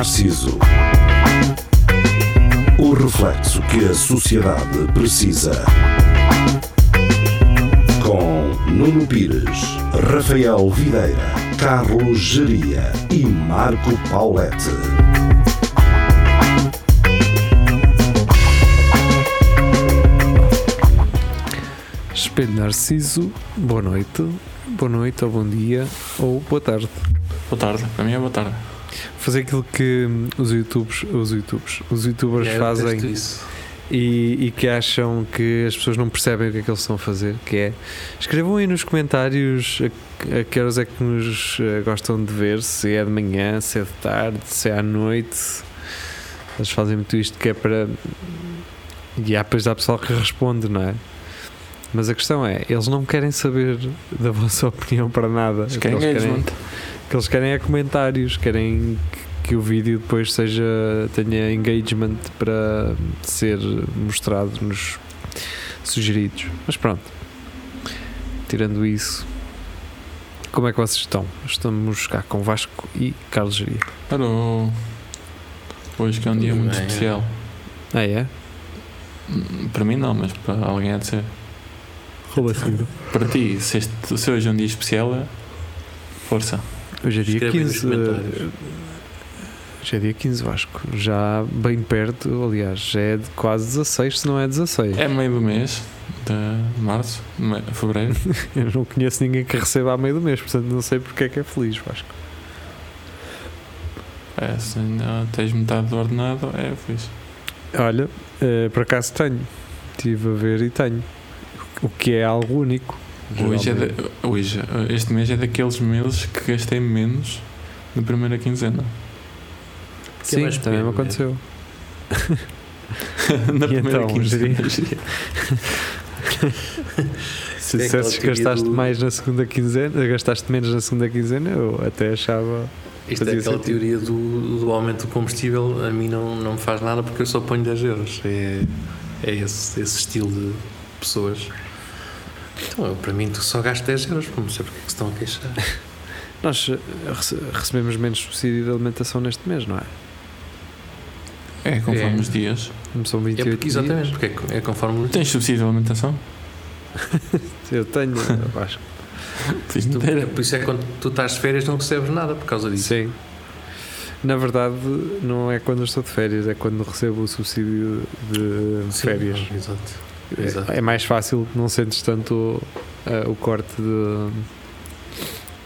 Narciso. O reflexo que a sociedade precisa. Com Nuno Pires, Rafael Videira, Carlos Geria e Marco Paulette. Espelho Narciso, boa noite, boa noite ou bom dia ou boa tarde. Boa tarde, para mim é boa tarde. Fazer aquilo que os youtubers, os youtubers, os youtubers É, eu fazem e, e que acham que as pessoas não percebem o que é que eles estão a fazer, que é escrevam aí nos comentários a, a que horas é que nos eh, gostam de ver, se é de manhã, se é de tarde, se é à noite. Eles fazem muito isto que é para. E há depois há pessoal que responde, não é? Mas a questão é, eles não querem saber da vossa opinião para nada. É eles querem, engagement. o que eles querem é comentários, querem que, que o vídeo depois seja tenha engagement para ser mostrado nos sugeridos. Mas pronto. Tirando isso, como é que vocês estão? Estamos cá com Vasco e Carlos Geria. Alô. Hoje que é um dia muito bem. especial. Ah, é? Hum, Para mim não, mas para alguém há de ser. Rouba. Para ti, se, este, se hoje é um dia especial, é força. Hoje é dia Escrevem nos 15. comentários. eh, Hoje é dia 15, Vasco. Já bem perto, aliás, já é quase 16, se não é 16. É meio do mês de março, fevereiro. Eu não conheço ninguém que receba a meio do mês, portanto não sei porque é que é feliz, Vasco. É, se ainda tens metade do ordenado, é fixe. Olha, eh, por acaso tenho. Estive a ver e tenho. O que é algo único. Hoje, é da- hoje, este mês é daqueles meses que gastei menos na primeira quinzena. Que é Sim, mais também me aconteceu. na E primeira então, quinzena. Se É dissesses que gastaste do- mais na segunda quinzena, gastaste menos na segunda quinzena, eu até achava. Isto é aquela sentido. teoria do, do aumento do combustível, a mim não, não me faz nada porque eu só ponho 10 euros. É, é esse, esse estilo de pessoas. Então, eu, para mim, tu só gasto 10 euros, não sei porque é que se estão a queixar. Nós eh, rece- recebemos menos subsídio de alimentação neste mês, não é? É, conforme É. os dias. Como são É 28 porque, exatamente, dias. porque é, é conforme Tens subsídio de alimentação? Eu tenho, Vasco. Fiz tu, inteira. Por isso é que quando tu estás de férias não recebes nada por causa disso. Sim. Na verdade, não é quando eu estou de férias, é quando recebo o subsídio de Sim, férias. Exato. É- Exato. É mais fácil, não sentes tanto eh, o corte de.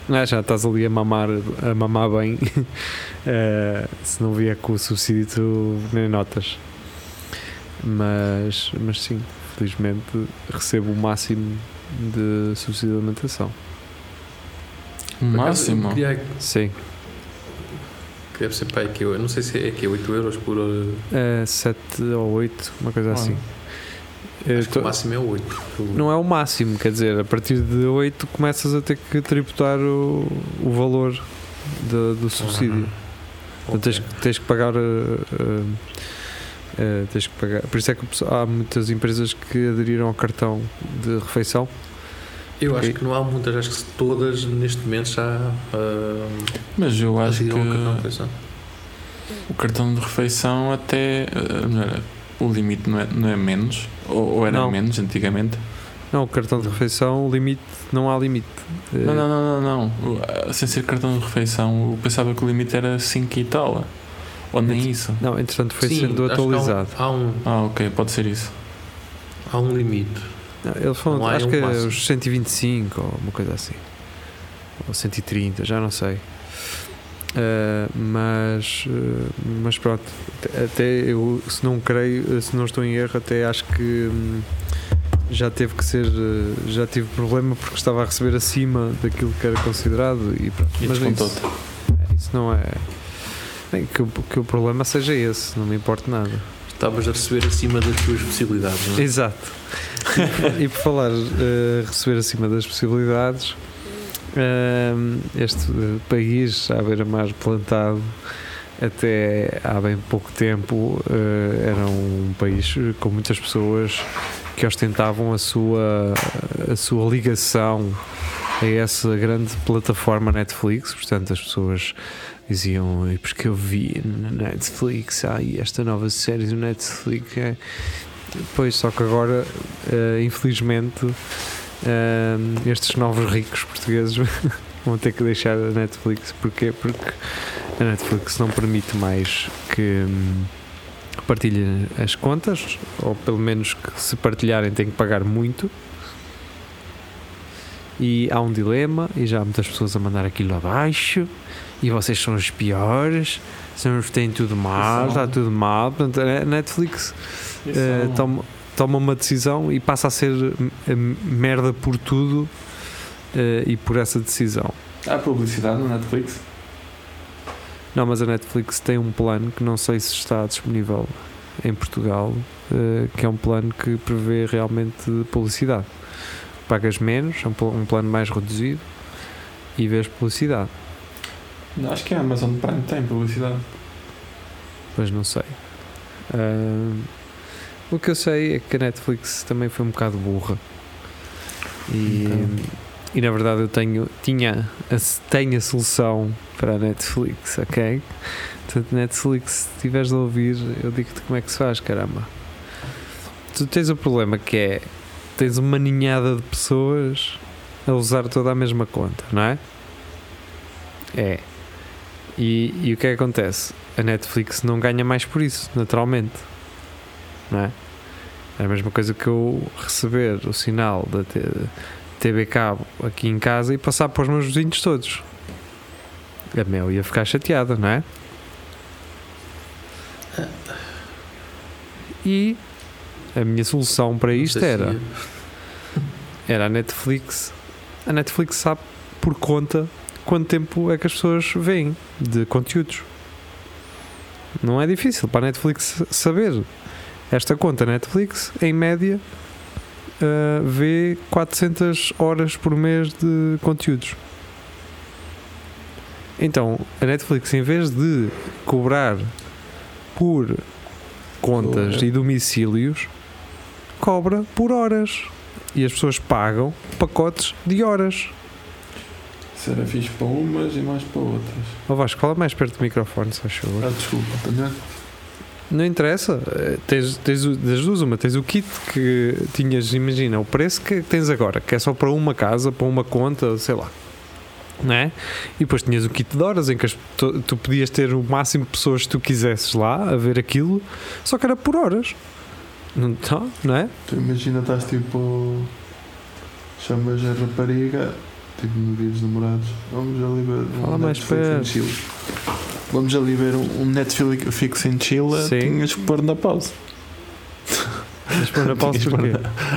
Ah, já estás ali a mamar, a mamar bem. Eh, se não vier com o subsídio, tu nem notas. Mas, mas sim, felizmente recebo o máximo de subsídio de alimentação. O máximo. queria- Sim. que deve ser que eu não sei se é que é 8 euros por hora. É 7 ou 8, uma coisa Ah. assim. Acho que o máximo é 8. Não é o máximo, quer dizer, a partir de 8 começas a ter que tributar o, o valor de- do subsídio. Portanto, tens, que- tens que pagar. uh, uh, uh, tens que pagar. Por isso é que há muitas empresas que aderiram ao cartão de refeição. Eu acho que não há muitas, acho que todas neste momento já ah, Mas eu acho que aderiram ao cartão de refeição. o cartão de refeição até. melhor, o limite não é, não é menos? Ou, ou era Não. menos antigamente? Não, o cartão de refeição, o limite, não há limite. Não, não, não, não. não. O- ah, Sem ser cartão de refeição, eu pensava que o limite era 5 e tal. Ou nem isso. Não, entretanto foi Sim, sendo que há um- atualizado. Há um, Ah, ok, pode ser isso. há um limite. Não, Eles falam, Não há acho um que é máximo. os 125 ou uma coisa assim. Ou 130, já não sei. Uh, mas, uh, mas pronto, até- até eu, se não creio, se não estou em erro, até acho que hum, já teve que ser, uh, já tive problema porque estava a receber acima daquilo que era considerado e pronto. E mas descontou-te. isso, é, isso não é. Bem, que, o- que o problema seja esse, não me importa nada. Estavas a receber acima das tuas possibilidades, não é? Exato. e por falar eh, receber acima das possibilidades, este eh, país, à beira-mar plantado, até há bem pouco tempo, eh, era um país com muitas pessoas que ostentavam a sua, a sua ligação a essa grande plataforma Netflix, portanto as pessoas diziam, "E porque eu vi na Netflix, ah, esta nova série do Netflix é. Pois, só que agora, eh, infelizmente, estes novos ricos portugueses vão ter que deixar a Netflix. Porquê? Porque a Netflix não permite mais que hum, partilhem as contas, ou pelo menos que se partilharem têm que pagar muito. E há um dilema, e já há muitas pessoas a mandar aquilo abaixo, e vocês são os piores, são os que têm tudo mal, está tudo mal. Portanto, a Netflix eh, toma, toma uma decisão e passa a ser merda por tudo eh, e por essa decisão. Há publicidade no Netflix? Não, mas a Netflix tem um plano que não sei se está disponível em Portugal, eh, que é um plano que prevê realmente publicidade. Pagas menos, é um, um plano mais reduzido e vês publicidade. Não, Acho que a Amazon Prime tem publicidade. Pois não sei. Ah, o que eu sei é que a Netflix também foi um bocado burra. E, Então. e na verdade eu tenho, tinha, a, tenho a solução para a Netflix, ok? Portanto, Netflix, se estiveres a ouvir, eu digo-te como é que se faz, caramba. Tu tens o problema que é tens uma ninhada de pessoas a usar toda a mesma conta, não é? É. E, e o que é que acontece? A Netflix não ganha mais por isso, naturalmente. Não é? É a mesma coisa que eu receber o sinal da TV Cabo aqui em casa e passar para os meus vizinhos todos. A Mel ia ficar chateada, não é? E a minha solução para isto era era a Netflix. A Netflix sabe por conta quanto tempo é que as pessoas veem de conteúdos. Não é difícil para a Netflix saber. Esta conta Netflix, em média, ah, vê 400 horas por mês de conteúdos. Então, a Netflix, em vez de cobrar por contas e domicílios, cobra por horas. E as pessoas pagam pacotes de horas. Isso era fixe para umas e mais para outras. Ó Vasco, fala mais perto do microfone, se faz favor. Ah, desculpa, tá? Não interessa, eh, tens, tens das duas uma, tens o kit que tinhas, imagina, o preço que tens agora, que é só para uma casa, para uma conta, sei lá. Não é? E depois tinhas o kit de horas em que tu, tu podias ter o máximo de pessoas que tu quisesses lá a ver aquilo, só que era por horas. Não, tá, não é? Tu imagina, estás tipo. Chamas a rapariga, tipo no dia dos namorados. Vamos ali ver. um Fala mais perto. Vamos ali ver um, Netflix em Chile. Sim. Tinhas que pôr na pausa. Mas pôr na pausa porquê?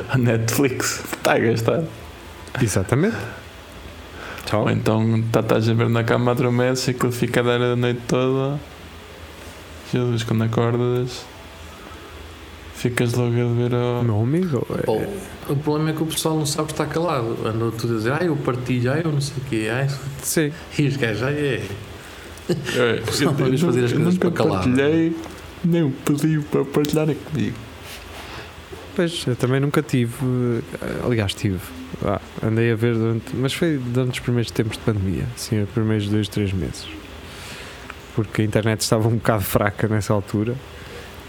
A Netflix está a gastar. Exatamente. Tchau. Ou então tá- estás a ver na cama adormeces aquilo fica a dar a noite toda. Jesus, quando acordas, ficas logo a ver ao. Meu amigo, é- Pô, o problema é que o pessoal não sabe estar calado. Andou tudo a dizer, ah, eu partilho, ah, eu não sei o quê, ah, sim. e os gajos, ah, é. É, Só vamos fazer as eu coisas nunca para calar. partilhei, nem o pediu para partilhar comigo. Pois, eu também nunca tive. eh, Aliás, tive. Ah, andei a ver durante. Mas foi durante os primeiros tempos de pandemia. Sim, os primeiros dois, três meses. Porque a internet estava um bocado fraca nessa altura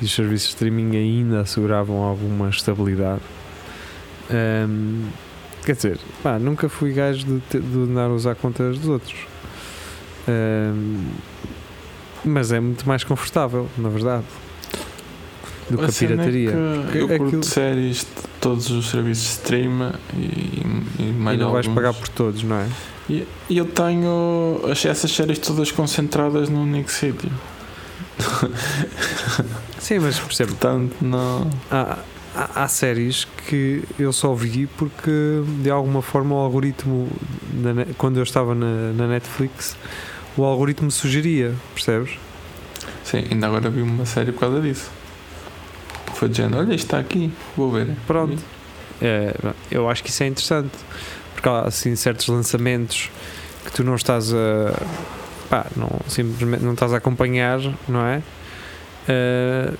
e os serviços de streaming ainda asseguravam alguma estabilidade. Ahm, quer dizer, pá, nunca fui gajo de, te- de andar a usar contas dos outros. Ahm, mas é muito mais confortável, na verdade, do que a é pirataria. que Porque eu curto aquilo- séries de todos os serviços de stream e, e mais e não vais alguns. pagar por todos, não é? E eu tenho as- essas séries todas concentradas num único sítio. Sim, mas percebo. Portanto, não. Há, há, há séries que eu só vi porque de alguma forma o algoritmo, ne- quando eu estava na, na Netflix, o algoritmo sugeria, percebes? Sim, ainda agora vi uma série por causa disso. Foi dizendo: Olha, isto está aqui, vou ver. Pronto. É, eu acho que isso é interessante porque há assim certos lançamentos que tu não estás a pá, não, simplesmente não estás a acompanhar, não é? Eh,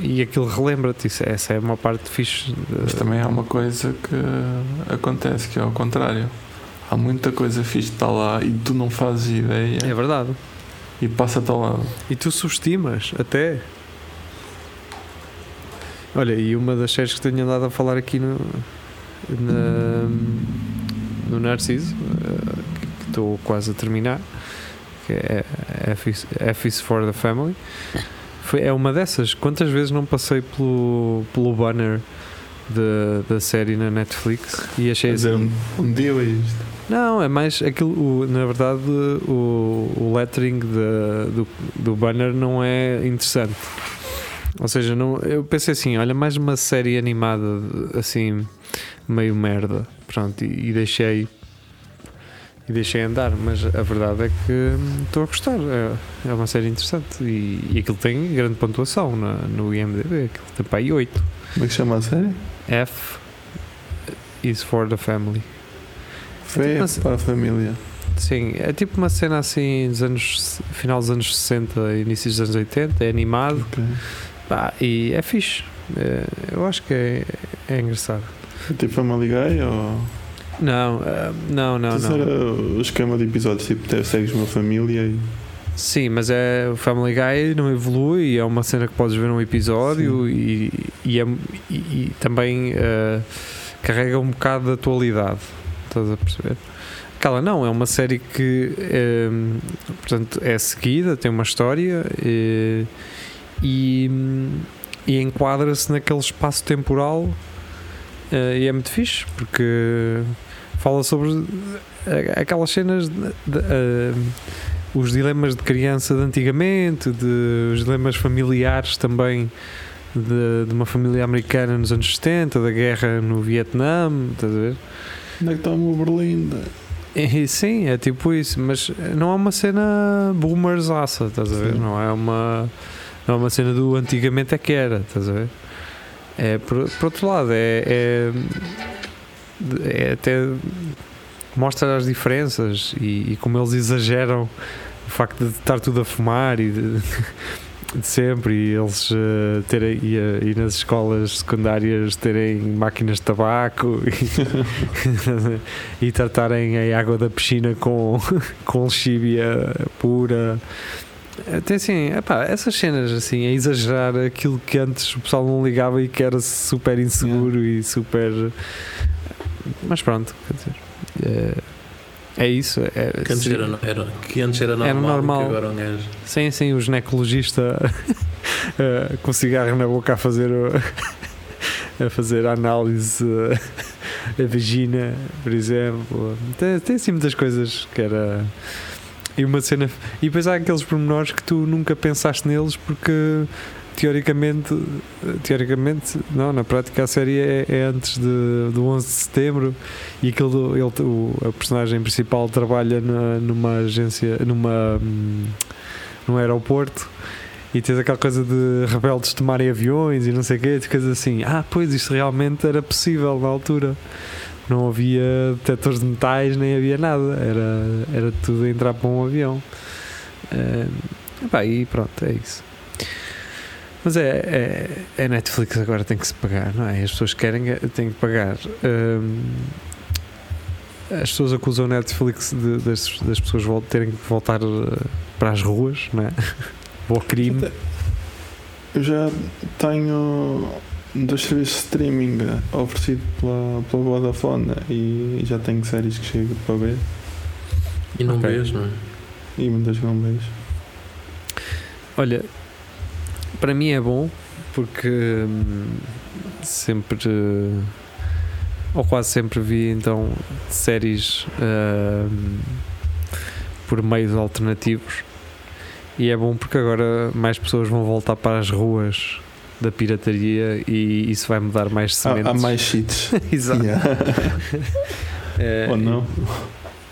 e aquilo relembra-te, isso- essa é uma parte fixe. de- Mas também há uma coisa que acontece, que é ao contrário. Há muita coisa fixe que está lá e tu não fazes ideia. É verdade. e passa-te ao lado. E tu subestimas, até. Olha, e uma das séries que tenho andado a falar aqui no, na- no Narciso, eh, que estou quase a terminar, que é F is, F is for the Family, foi, é uma dessas. Quantas vezes não passei pelo, pelo banner da- da série na Netflix e achei dizer, assim, um, um dia é isto. não, é mais aquilo, o- na verdade, o, o lettering da- do, do banner não é interessante. Ou seja, não, eu pensei assim: olha, mais uma série animada assim, meio merda. Pronto, e, e deixei. E deixei andar, mas a verdade é que estou a gostar. É, é uma série interessante e, e aquilo tem grande pontuação na, no IMDb. Aquilo tem para aí 8. Como é que chama a série? F is for the family. Fé Mas- para a família. Sim, é tipo uma cena assim dos anos final dos anos 60, início dos anos 80, é animado Ok. pá, e é fixe. É, eu acho que é, é engraçado. É tipo Family Guy ou. Não, ah, não, não, Isso não. era o esquema de episódios, tipo, segues uma família e. Sim, mas é o Family Guy não evolui, é uma cena que podes ver num episódio e, e, é- e- e também ah, carrega um bocado de atualidade. Estás a perceber? Aquela não, é uma série que eh, portanto, é seguida, tem uma história eh, e, e enquadra-se naquele espaço temporal eh, e é muito fixe porque fala sobre eh, aquelas cenas de, de, eh, os dilemas de criança de antigamente, de, os dilemas familiares também de, de uma família americana nos anos 70, da guerra no Vietnã, estás a ver? Onde é que está o meu Berlinda? E, sim, é tipo isso, mas não é uma cena boomers aça, estás a ver? Sim. Não é uma não é uma cena do antigamente é que era, estás a ver? É, por, por outro lado, é, é, é até mostra as diferenças e, e como eles exageram o facto de estar tudo a fumar e de, de sempre e eles eh, terem e, eh, e nas escolas secundárias terem máquinas de tabaco e, e tratarem a água da piscina com, com lexívia pura. Até assim, epá, essas cenas assim, a exagerar aquilo que antes o pessoal não ligava e que era super inseguro e super mas pronto, quer dizer é, é isso é, Que antes era, era- que antes era normal, Era normal. que agora um gajo. Sim, sim, o ginecologista eh, com cigarro na boca a fazer a fazer análise eh, a vagina, por exemplo. Tem, tem assim muitas coisas que era. E uma cena. E depois há aqueles pormenores que tu nunca pensaste neles porque teoricamente, teoricamente, não, na prática a série é, é antes de, do 11 de setembro e aquilo, ele, o, a personagem principal trabalha na- numa agência, numa, hum, num aeroporto e tens aquela coisa de rebeldes tomarem aviões e não sei o quê, coisas assim. Ah, pois isto realmente era possível na altura. Não havia detectores de metais, nem havia nada. Era, era tudo entrar para um avião. Epá, e pronto, é isso. Mas é, é, é Netflix agora tem que se pagar, não é? As pessoas querem, é- têm que pagar. Hum, as pessoas acusam a Netflix de- das, das pessoas vol- terem que voltar eh, para as ruas, não é? Ao crime. Eu já tenho dois serviços de streaming oferecido pela, pela Vodafone e já tenho séries que chego para ver E não Ok. vês, não é? e muitas não vejo. Olha, para mim é bom porque hum, sempre ou quase sempre vi então séries hum, por meios alternativos e é bom porque agora mais pessoas vão voltar para as ruas da pirataria e isso vai mudar mais Há, sementes. há mais cheats. Exato. É, Ou não?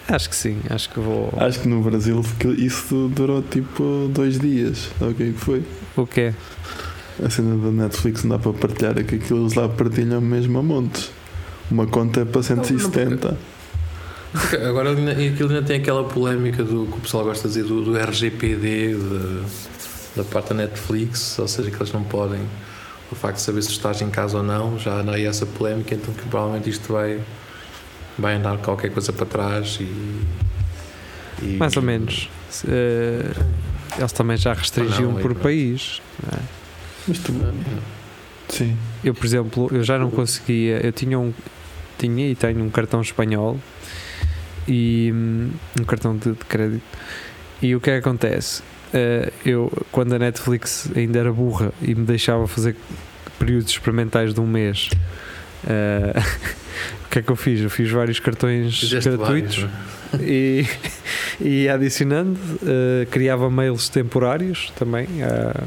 Acho que sim, acho que vou. Acho que no Brasil isso durou tipo dois dias. O que é que foi? O quê? A cena da Netflix não dá para partilhar, é que aquilo eles lá partilham mesmo a montes. Uma conta é para 170. Porque Agora ainda- e aquilo ainda tem aquela polémica do que o pessoal gosta de dizer do, do RGPD de- da parte da Netflix, ou seja, que eles não podem o facto de saber se estás em casa ou não, já não há essa polémica, então que provavelmente isto vai, vai andar qualquer coisa para trás e, e- Mais ou menos. Eh, eles também já restringiam não, por pronto. país. não é? Mas tu. Sim. Eu, por exemplo, eu já não conseguia. Eu tinha um. Tinha e tenho um cartão espanhol e hum, um cartão de, de crédito. E o que é que acontece? Eh, eu, quando a Netflix ainda era burra e me deixava fazer períodos experimentais de um mês, eh, o que é que eu fiz? Eu fiz vários cartões Fizeste gratuitos vários, é? e, e adicionando, eh, criava mails temporários também. eh,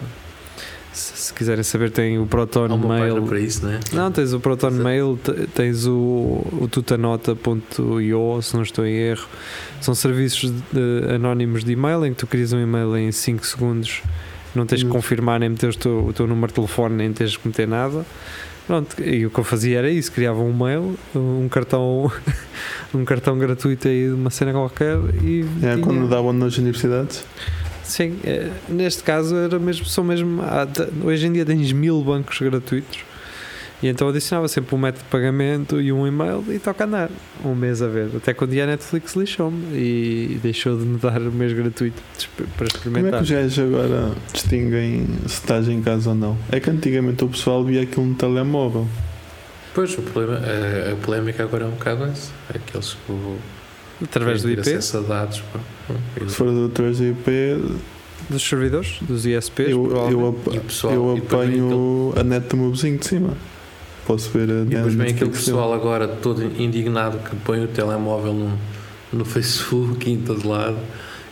se, se quiserem saber, tem o Proton Há uma Mail. para isso, não é? Não, tens o Proton Exato. Mail, te- tens o, o tutanota.io, se não estou em erro. São serviços de- anónimos de e-mail em que tu crias um e-mail em 5 segundos, não tens que Hum. confirmar nem meter o teu, o teu número de telefone, nem tens que meter nada. Pronto, e o que eu fazia era isso, criava um mail, um cartão, um cartão gratuito aí de uma cena qualquer e É, tinha- quando davam nas universidades. Sim, é, neste caso era mesmo, são mesmo hoje em dia tens mil bancos gratuitos e então adicionava sempre um método de pagamento e um e-mail e toca andar um mês a ver, até quando dia a Netflix lixou-me e deixou de me dar o mês gratuito para Como é que experimentar. os gajos agora distinguem se estás em casa ou não? É que antigamente o pessoal via aquilo no telemóvel. Pois, o problema, a, a polémica agora é um bocado essa. Aqueles que o- Através do IP, acesso a dados. pá. Se for através do IP, dos servidores, dos ISPs, eu, eu, E eu e depois apanho a net do meu vizinho de cima. Posso ver a E depois vem aquele pessoal agora todo indignado que põe o telemóvel no, no Facebook e em todo lado.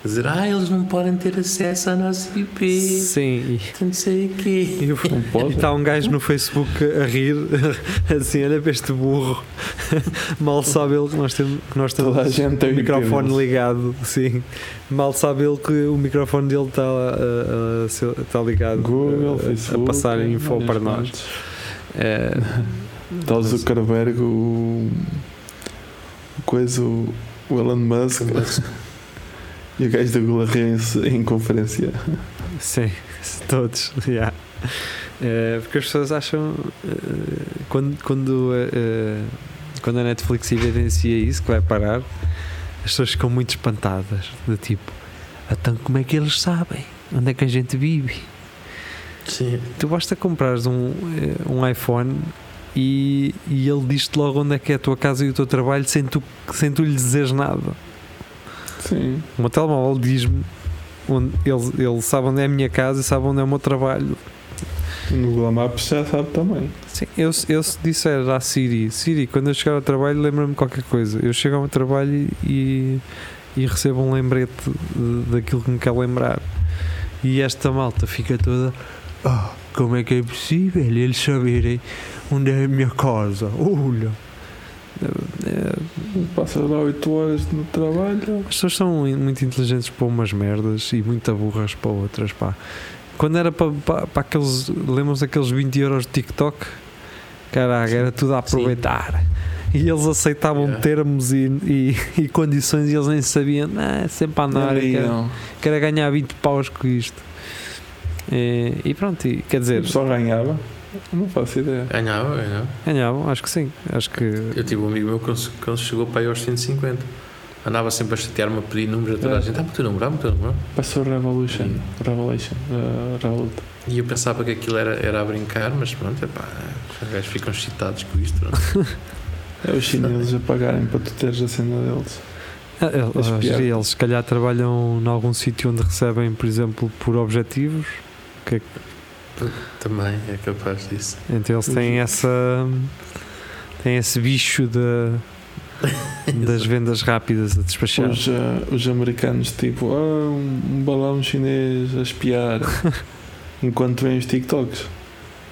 a Dizer, ah, eles não podem ter acesso à nossa IP. Sim, Não sei o quê. e, Não pode? está um gajo no Facebook a rir, assim, olha para este burro. Mal sabe ele que nós temos, que nós temos Toda a gente tem o microfone ligado, sim. Mal sabe ele que o microfone dele está, a- a ser- está ligado Google, a, Facebook. a passar info para nós. É, o Zuckerberg, o. coisa, o, Elon Musk e o gajo da Google a riem-se em conferência. sim, todos. yeah. É, porque as pessoas acham eh, quando, quando, eh, eh, quando a Netflix evidencia isso que vai parar, as pessoas ficam muito espantadas. Do tipo, então como é que eles sabem? Onde é que a gente vive? Sim. Tu basta comprares um, eh, um iPhone e, e ele diz-te logo onde é que é a tua casa e o teu trabalho sem tu, sem tu lhe dizeres nada. Sim. O meu telemóvel diz-me onde ele, ele sabe onde é a minha casa e sabe onde é o meu trabalho. No Google Maps já sabe também. Sim, eu, eu se disser à Siri, Siri, quando eu chegar ao trabalho, lembra-me qualquer coisa. Eu chego ao meu trabalho e, e recebo um lembrete daquilo que me quer lembrar. E esta malta fica toda. "Ah, como é que é possível eles saberem onde é a minha casa? Olha. É, Passa lá 8 horas no trabalho. As pessoas são muito inteligentes para umas merdas e muito burras para outras, pá. Quando era para, para, para aqueles. Lembram-se daqueles 20 euros de TikTok? Caraca, era tudo a aproveitar. E eles aceitavam Yeah. termos e, e, e condições e eles nem sabiam. Ah, é sempre a andar, Ali, quero, não. quero ganhar 20 paus com isto. E, e pronto, e, quer dizer, pessoal ganhava. Não faço ideia. Ganhava, ganhava. ganhavam, acho que sim. Acho que. Eu tive um amigo meu que chegou para aí aos 150. Andava sempre a chatear-me a pedir números a toda a É. gente. Ah, o teu número, ah, o teu número. Passou Revolution. Revelation. Uh, Revolut. E eu pensava que aquilo era, era a brincar, mas pronto, epá, os gajos ficam excitados com isto. É os chineses a pagarem para tu teres a cena deles. Ah, Eles, Espiar. eles se calhar trabalham em algum sítio onde recebem, por exemplo, por objetivos. Que, Também é capaz disso. então eles têm essa. têm esse bicho de, das vendas rápidas a despachar. Os, uh, os americanos, tipo, ah, um, balão chinês a espiar. enquanto vêm os TikToks.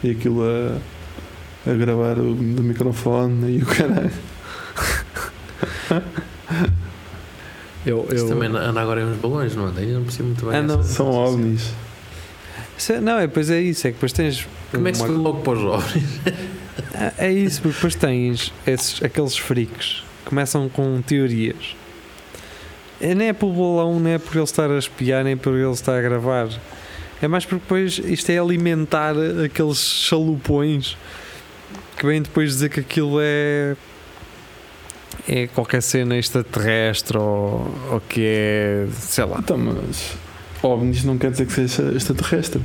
E aquilo a, a gravar o, do microfone e o caralho. Eu, Isso eu- também anda agora em uns balões, não anda? Ainda não percebo muito bem. Ah, São ovnis. É- não, é, depois é isso, é que depois tens. Como é que se foi logo para os jovens? É isso, porque depois tens esses, aqueles freaks que começam com teorias. É, nem é pelo balão, nem é por ele estar a espiar, nem por ele estar a gravar. É mais porque depois isto é alimentar aqueles chalupões que vêm depois dizer que aquilo é. é qualquer cena extraterrestre ou, ou que é. sei lá. Então, mas OVNIs não quer dizer que seja extraterrestre.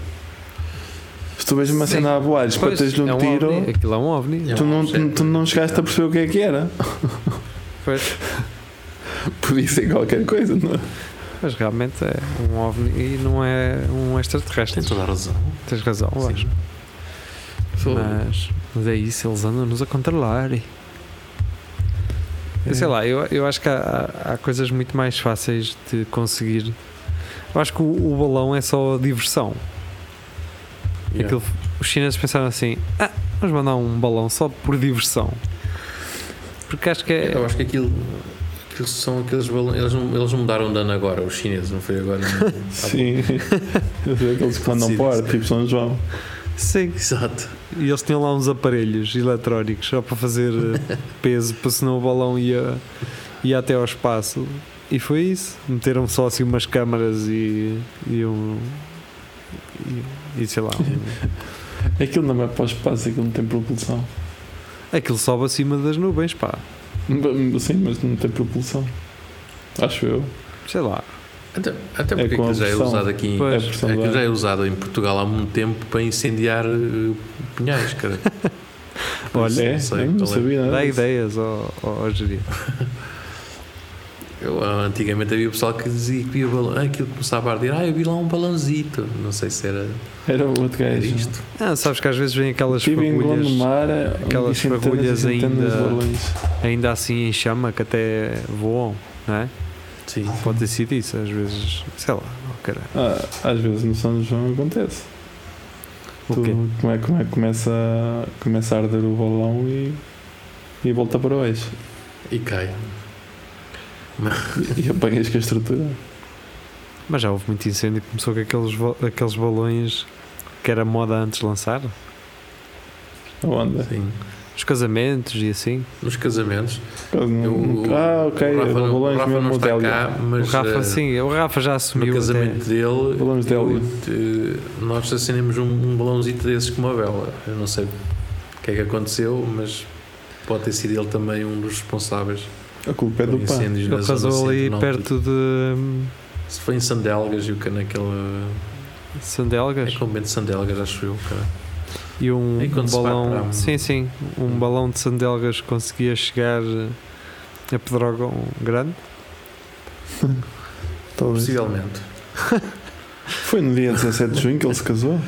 Se tu vês uma Sim. cena a voar e Pois, espetas-lhe é um tiro, ovni, aquilo é um ovni. É tu um não, objeto. tu, não chegaste a perceber o que é que era. Pois, Podia ser qualquer coisa, não é? mas realmente é um ovni e não é um extraterrestre. Tem toda a razão. Tens razão, acho. Mas, mas é isso, eles andam-nos a controlar. E, eu sei lá, eu, eu acho que há, há- há coisas muito mais fáceis de conseguir. Eu acho que o, o balão é só diversão. Yeah. Aquilo- os chineses pensaram assim: ah, vamos mandar um balão só por diversão. Porque acho que é. Eu acho que aquilo, aquilo são aqueles balões. Eles, não- eles não mudaram de ano agora, os chineses, não foi agora? não? Sim. Eu sei aqueles que mandam Sim, para sim. tipo São João. Sim, Exato. e eles tinham lá uns aparelhos eletrónicos só para fazer eh, peso, para senão o balão ia, ia até ao espaço. E foi isso. Meteram só assim umas câmaras e, e um. E, e sei lá. um- Aquilo não é para o espaço, aquilo não tem propulsão. aquilo sobe acima das nuvens, pá. Sim, mas não tem propulsão. Acho eu. Sei lá. Até, até É porque a aquilo já é usado aqui. Pois. É É pressão aquilo de já é usado em Portugal há muito tempo para incendiar eh, pinhais, cara. Olha, É, sei eu não é. sabia nada. Dá ideias ao, ao, ao gerir. Eu, ah, antigamente havia pessoal que dizia que via balão, ah, aquilo começava a arder, ah, eu vi lá um balãozito. Não sei se era, Era o outro era gajo. isto. Ah, sabes que às vezes vêm aquelas Estive fagulhas Gondomar, aquelas fagulhas ainda- ainda assim em chama que até voam, não é? Sim. Pode ter sido isso, às vezes, sei lá, oh, caralho. Ah, às vezes no São João acontece. O Tu, quê? como é, como é que começa, começa a arder o balão e, e volta para o eixo. E cai. E, apanhas com a estrutura. Mas já houve muito incêndio, começou com aqueles, aqueles balões que era moda antes de lançar, A onda. Sim. os casamentos e assim. Nos casamentos. Eu não- ah, ok. O Rafa, não, o balões Rafa não mesmo está Hélio. cá, mas o Rafa, eh, sim, o Rafa já no assumiu. casamento até- dele, Balões de eu, hélio. eh, nós acendemos um, um balãozito desses com uma vela. Eu não sei o que é que aconteceu, mas pode ter sido ele também um dos responsáveis A culpa é do na Ele casou ali perto de Se foi em Sandelgas e o que naquele. É Sandelgas convento de Sandelgas, acho eu. Cara. e um, E quando um balão. para Sim, sim, um Hum. balão de Sandelgas conseguia chegar a Pedrógão grande. Talvez. Possivelmente. Foi no dia 17 de junho que ele se casou?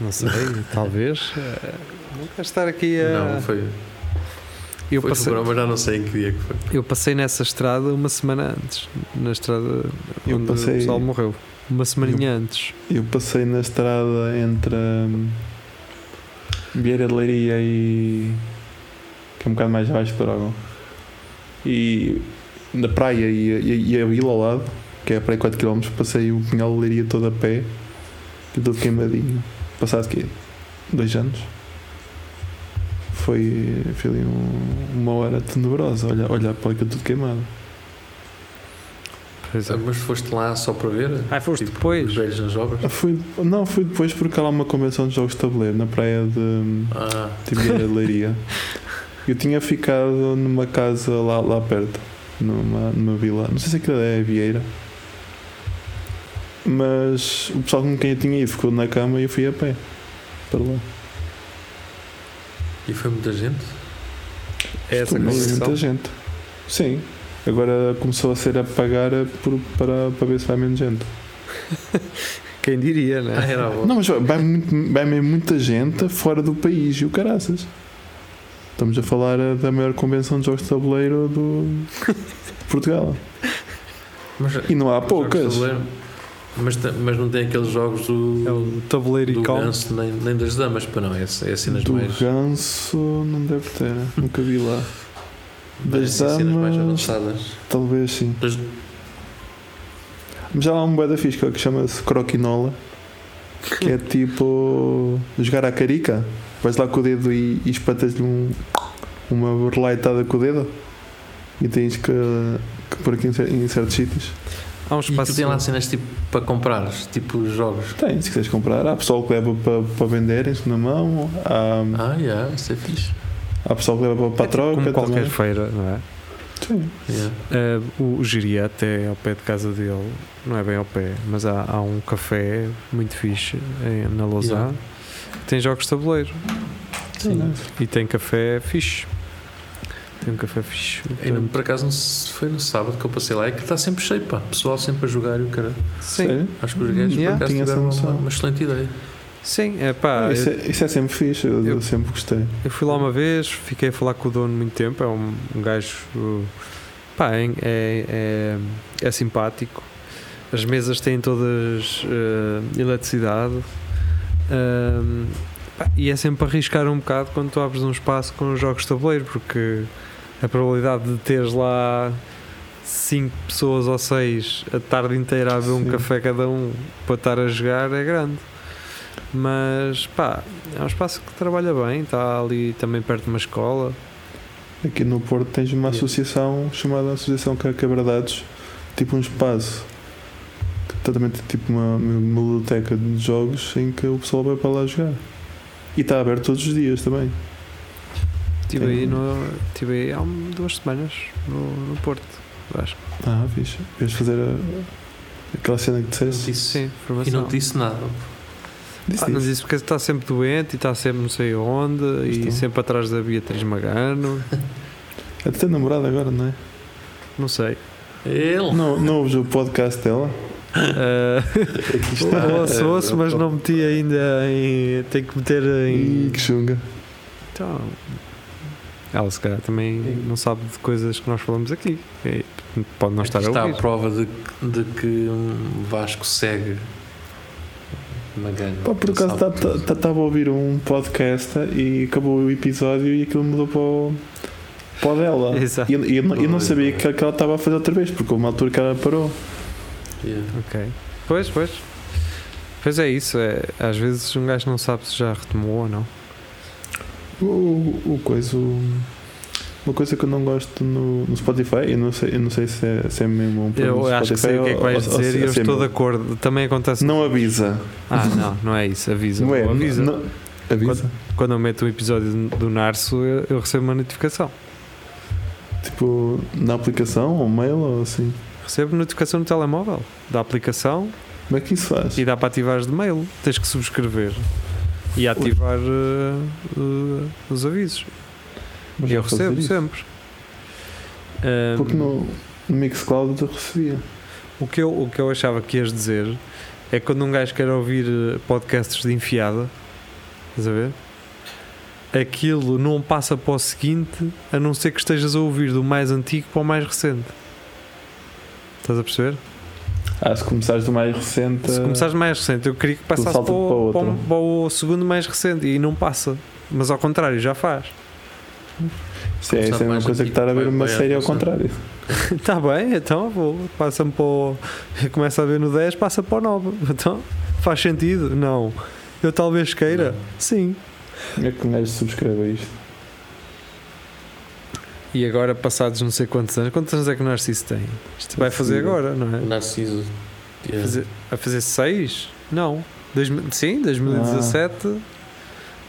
Não sei, talvez. Eh, Não quero estar aqui a. Não, foi. Eu, foi passei, mas já não sei em que dia que foi. eu passei nessa estrada uma semana antes. Na estrada Eu onde passei- o pessoal morreu. Uma semaninha antes. Eu passei na estrada entre hum, Vieira de Leiria e. que é um bocado mais abaixo de Dragão. E na praia e, e, e a vila ao lado, que é a praia 4 km, passei o Pinhal de Leiria todo a pé e todo queimadinho. Passado quê? Dois anos? Foi, foi ali um- uma hora tenebrosa, olhar, olhar para aquilo tudo queimado. Pois é. Mas foste lá só para ver? Ah, foste Tipo, depois? Os velhos nas obras? Ah, Fui, não, fui depois porque há lá uma convenção de jogos de tabuleiro na praia de. Ah, de Leiria. Eu tinha ficado numa casa lá, lá perto, numa, numa vila. Não sei se aquilo é Vieira. Mas o pessoal com quem eu tinha ido ficou na cama e eu fui a pé para lá. E foi muita gente? É essa Foi condição. muita gente. Sim. Agora começou a ser a pagar por, para, para ver se vai menos gente. Quem diria, Ah, né? era a voz. Não, mas vai, muito, vai mesmo muita gente fora do país e o caraças. Estamos a falar eh, da maior convenção de jogos de tabuleiro do de Portugal. Mas, E não há jogos de poucas. Mas, mas não tem aqueles jogos do, É o tabuleiro do e ganso nem, nem das damas, para não. É, é cenas Do mais. ganso não deve ter, nunca vi lá. Das é cenas mais damas- avançadas. Talvez sim. Mas já há um bué da fisca que chama-se croquinola, que é tipo jogar à carica. Vais lá com o dedo e, e espetas-lhe um, uma borlaitada com o dedo e tens que, que pôr aqui em, em certos sítios. Há um E tu espaço. tem lá cenas tipo para comprar, tipo jogos. Tem, se quiseres comprar. Há pessoal que leva para, para vender em segunda mão, há, Ah, yeah, isso é fixe. há pessoal que leva para, para a é tipo troca como qualquer também. feira, não é? Sim. Yeah. Uh, o, Giria até ao pé de casa dele, não é bem ao pé, mas há, há um café muito fixe em- na Lausanne Yeah. que tem jogos de tabuleiro Sim. e tem café fixe. Tem um café fixe. Não- por acaso não se- foi no sábado que eu passei lá e que está sempre cheio, pá. Pessoal sempre a jogar e o cara. Sim, Sério? Acho que os gajos Yeah. por acaso tiveram uma, uma excelente ideia. sim, é pá. Ah, isso, eu, é, isso é sempre fixe, eu, eu- sempre gostei. eu fui lá uma vez, fiquei a falar com o dono muito tempo. É um, um gajo, pá, é, é, é, é simpático. As mesas têm todas uh, eletricidade. Um, pá, e é sempre arriscar um bocado quando tu abres um espaço com os jogos de tabuleiro, porque a probabilidade de teres lá cinco pessoas ou seis a tarde inteira a beber um café cada um para estar a jogar é grande. Mas pá, é um espaço que trabalha bem, está ali também perto de uma escola. Aqui no Porto tens uma associação chamada Associação Ca- Quebradados, tipo um espaço, totalmente tipo uma, uma biblioteca de jogos em que o pessoal vai para lá jogar. E está aberto todos os dias também. Estive aí, no, tive aí há duas semanas no, no Porto, acho. Ah, fixe. Vais fazer a, aquela cena que disseste? disse, Sim, e formação. não te disse nada. Disse Ah, não disse porque está sempre doente e está sempre não sei onde e Então. sempre atrás da Beatriz Magano. É de ter namorado agora, não é? Não sei. Ele. Não, não ouves o podcast dela? Ah, Aqui está. ouço, ouço, mas não meti ainda em. Tenho que meter Ih, em. que chunga. Então. Ela se calhar também não sabe de coisas que nós falamos aqui. E Pode não estar a está a ouvir. prova de, de que um Vasco segue Magano. Pá, por acaso sabe tudo. estava a ouvir um podcast e acabou o episódio e aquilo mudou para o, para o dela. Exato. E eu, eu não- eu não sabia pois. que, que ela estava a fazer outra vez, porque houve uma altura que ela parou. Yeah. Ok. Pois, pois. Pois é isso. É, às vezes um gajo não sabe se já retomou ou não. O, o, coisa. uma coisa que eu não gosto no, no Spotify, eu não sei, eu não sei se, é, se é mesmo um problema Eu acho que sei o que é que vais ou- ou dizer se- e eu é estou de acordo. Também acontece. Não avisa. Ah, não, não é isso. Avisa. Não é? Avisa. Não, avisa. Quando eu meto um episódio do Narso, eu, eu recebo uma notificação. Tipo, na aplicação ou mail ou assim. Recebo notificação no telemóvel da aplicação Como é que isso faz? e dá para ativar de mail. Tens que subscrever e ativar eh, eh, os avisos. Mas E eu fazer recebo isso? sempre. Porque no, no Mixcloud eu recebia. o, que eu, o que eu achava que ias dizer é que quando um gajo quer ouvir eh, podcasts de enfiada, estás a ver? Aquilo não passa para o seguinte a não ser que estejas a ouvir do mais antigo para o mais recente. Estás a perceber? Ah, se começares do mais recente. Se começares mais recente, eu queria que passasse para o, para o para, o, o segundo mais recente e não passa. Mas ao contrário, já faz. Isso é, isso é a mesma coisa que estar a ver uma série ao contrário. Está bem, então vou, passa-me para o. Começa a ver no 10, passa para o 9. Então faz sentido? Não. Eu talvez queira? Não. Sim. Como é que um gajo subscreve isto? E agora, passados não sei quantos anos, quantos anos é que o Narciso tem? Isto vai fazer agora, não O é? Narciso. yeah. Fazer, vai fazer 6? Não. Dois mil- sim, 2017,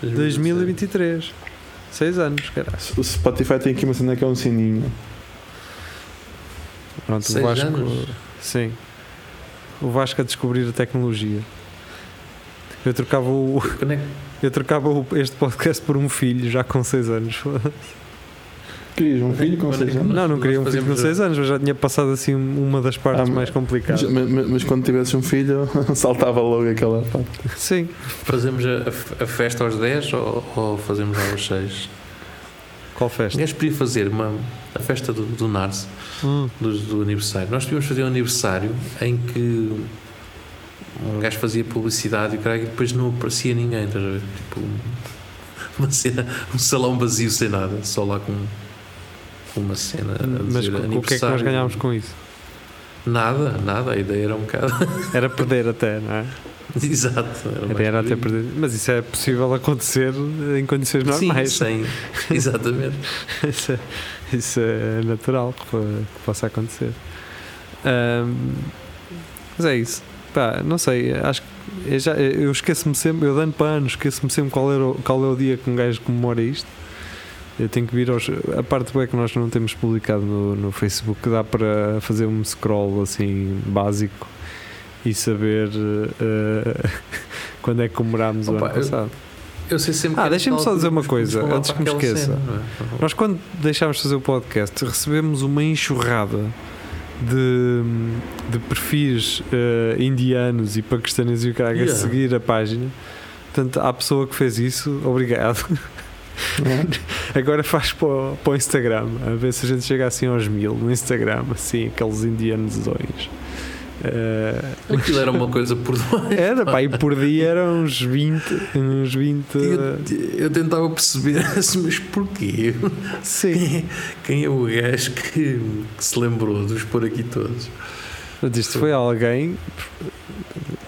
2023. 6 anos, caralho. O Spotify tem aqui uma cena que é um sininho. Pronto, Seis o Vasco. anos? Sim. O Vasco a descobrir a tecnologia. Eu trocava, o, é eu trocava este podcast por um filho já com 6 anos. Querias um filho com Quando é 6 que- anos? Não, não nós queria um filho com fazemos 6 anos, eu já tinha passado assim uma das partes Ah, mais complicadas. Mas, mas- mas quando tivesses um filho, saltava logo aquela parte. Sim. fazemos a, a festa aos 10 ou, ou fazemos aos 6? Qual Um festa? gajo podia fazer uma, a festa do, do Narce, Hum, do, do aniversário. Nós podíamos fazer um aniversário em que um gajo fazia publicidade e, o caralho, e depois não aparecia ninguém, estás a ver? Tipo, uma cena, um salão vazio sem nada, só lá com uma cena. mas o que é que nós ganhámos com isso? Nada, nada, a ideia era um bocado. Era perder até, não é? Exato. Era, Era, até perder. Mas isso é possível acontecer em condições normais. Sim, sem, exatamente. isso, é, isso é natural que, que possa acontecer. Ahm, mas é isso. Pá, não sei, acho que eu, já- eu esqueço-me sempre, eu dando para anos, esqueço-me sempre qual, era o- qual é o dia que um gajo comemora isto. Eu tenho que vir aos. A parte boa é que nós não temos publicado no, no Facebook, que dá para fazer um scroll assim básico e saber eh, quando é que comemorámos o ano eu- passado. Eu sei sempre Ah, é deixa-me Natal só dizer uma coisa, antes que me esqueça. cena, é? Nós, quando deixámos de fazer o podcast, recebemos uma enxurrada de, de perfis eh, indianos e paquistaneses e o caralho a Yeah. seguir a página. Portanto, à pessoa que fez isso, obrigado. Agora faz para o, para o Instagram, a ver se a gente chega assim aos mil no Instagram, assim, aqueles indianos dois. Eh, Aquilo era uma coisa por demais. era, pá, e por dia eram uns 20, uns 20. Eu, eu tentava perceber assim, mas porquê? Sim. Quem é o gajo que, que se lembrou de os pôr aqui todos? Isto foi alguém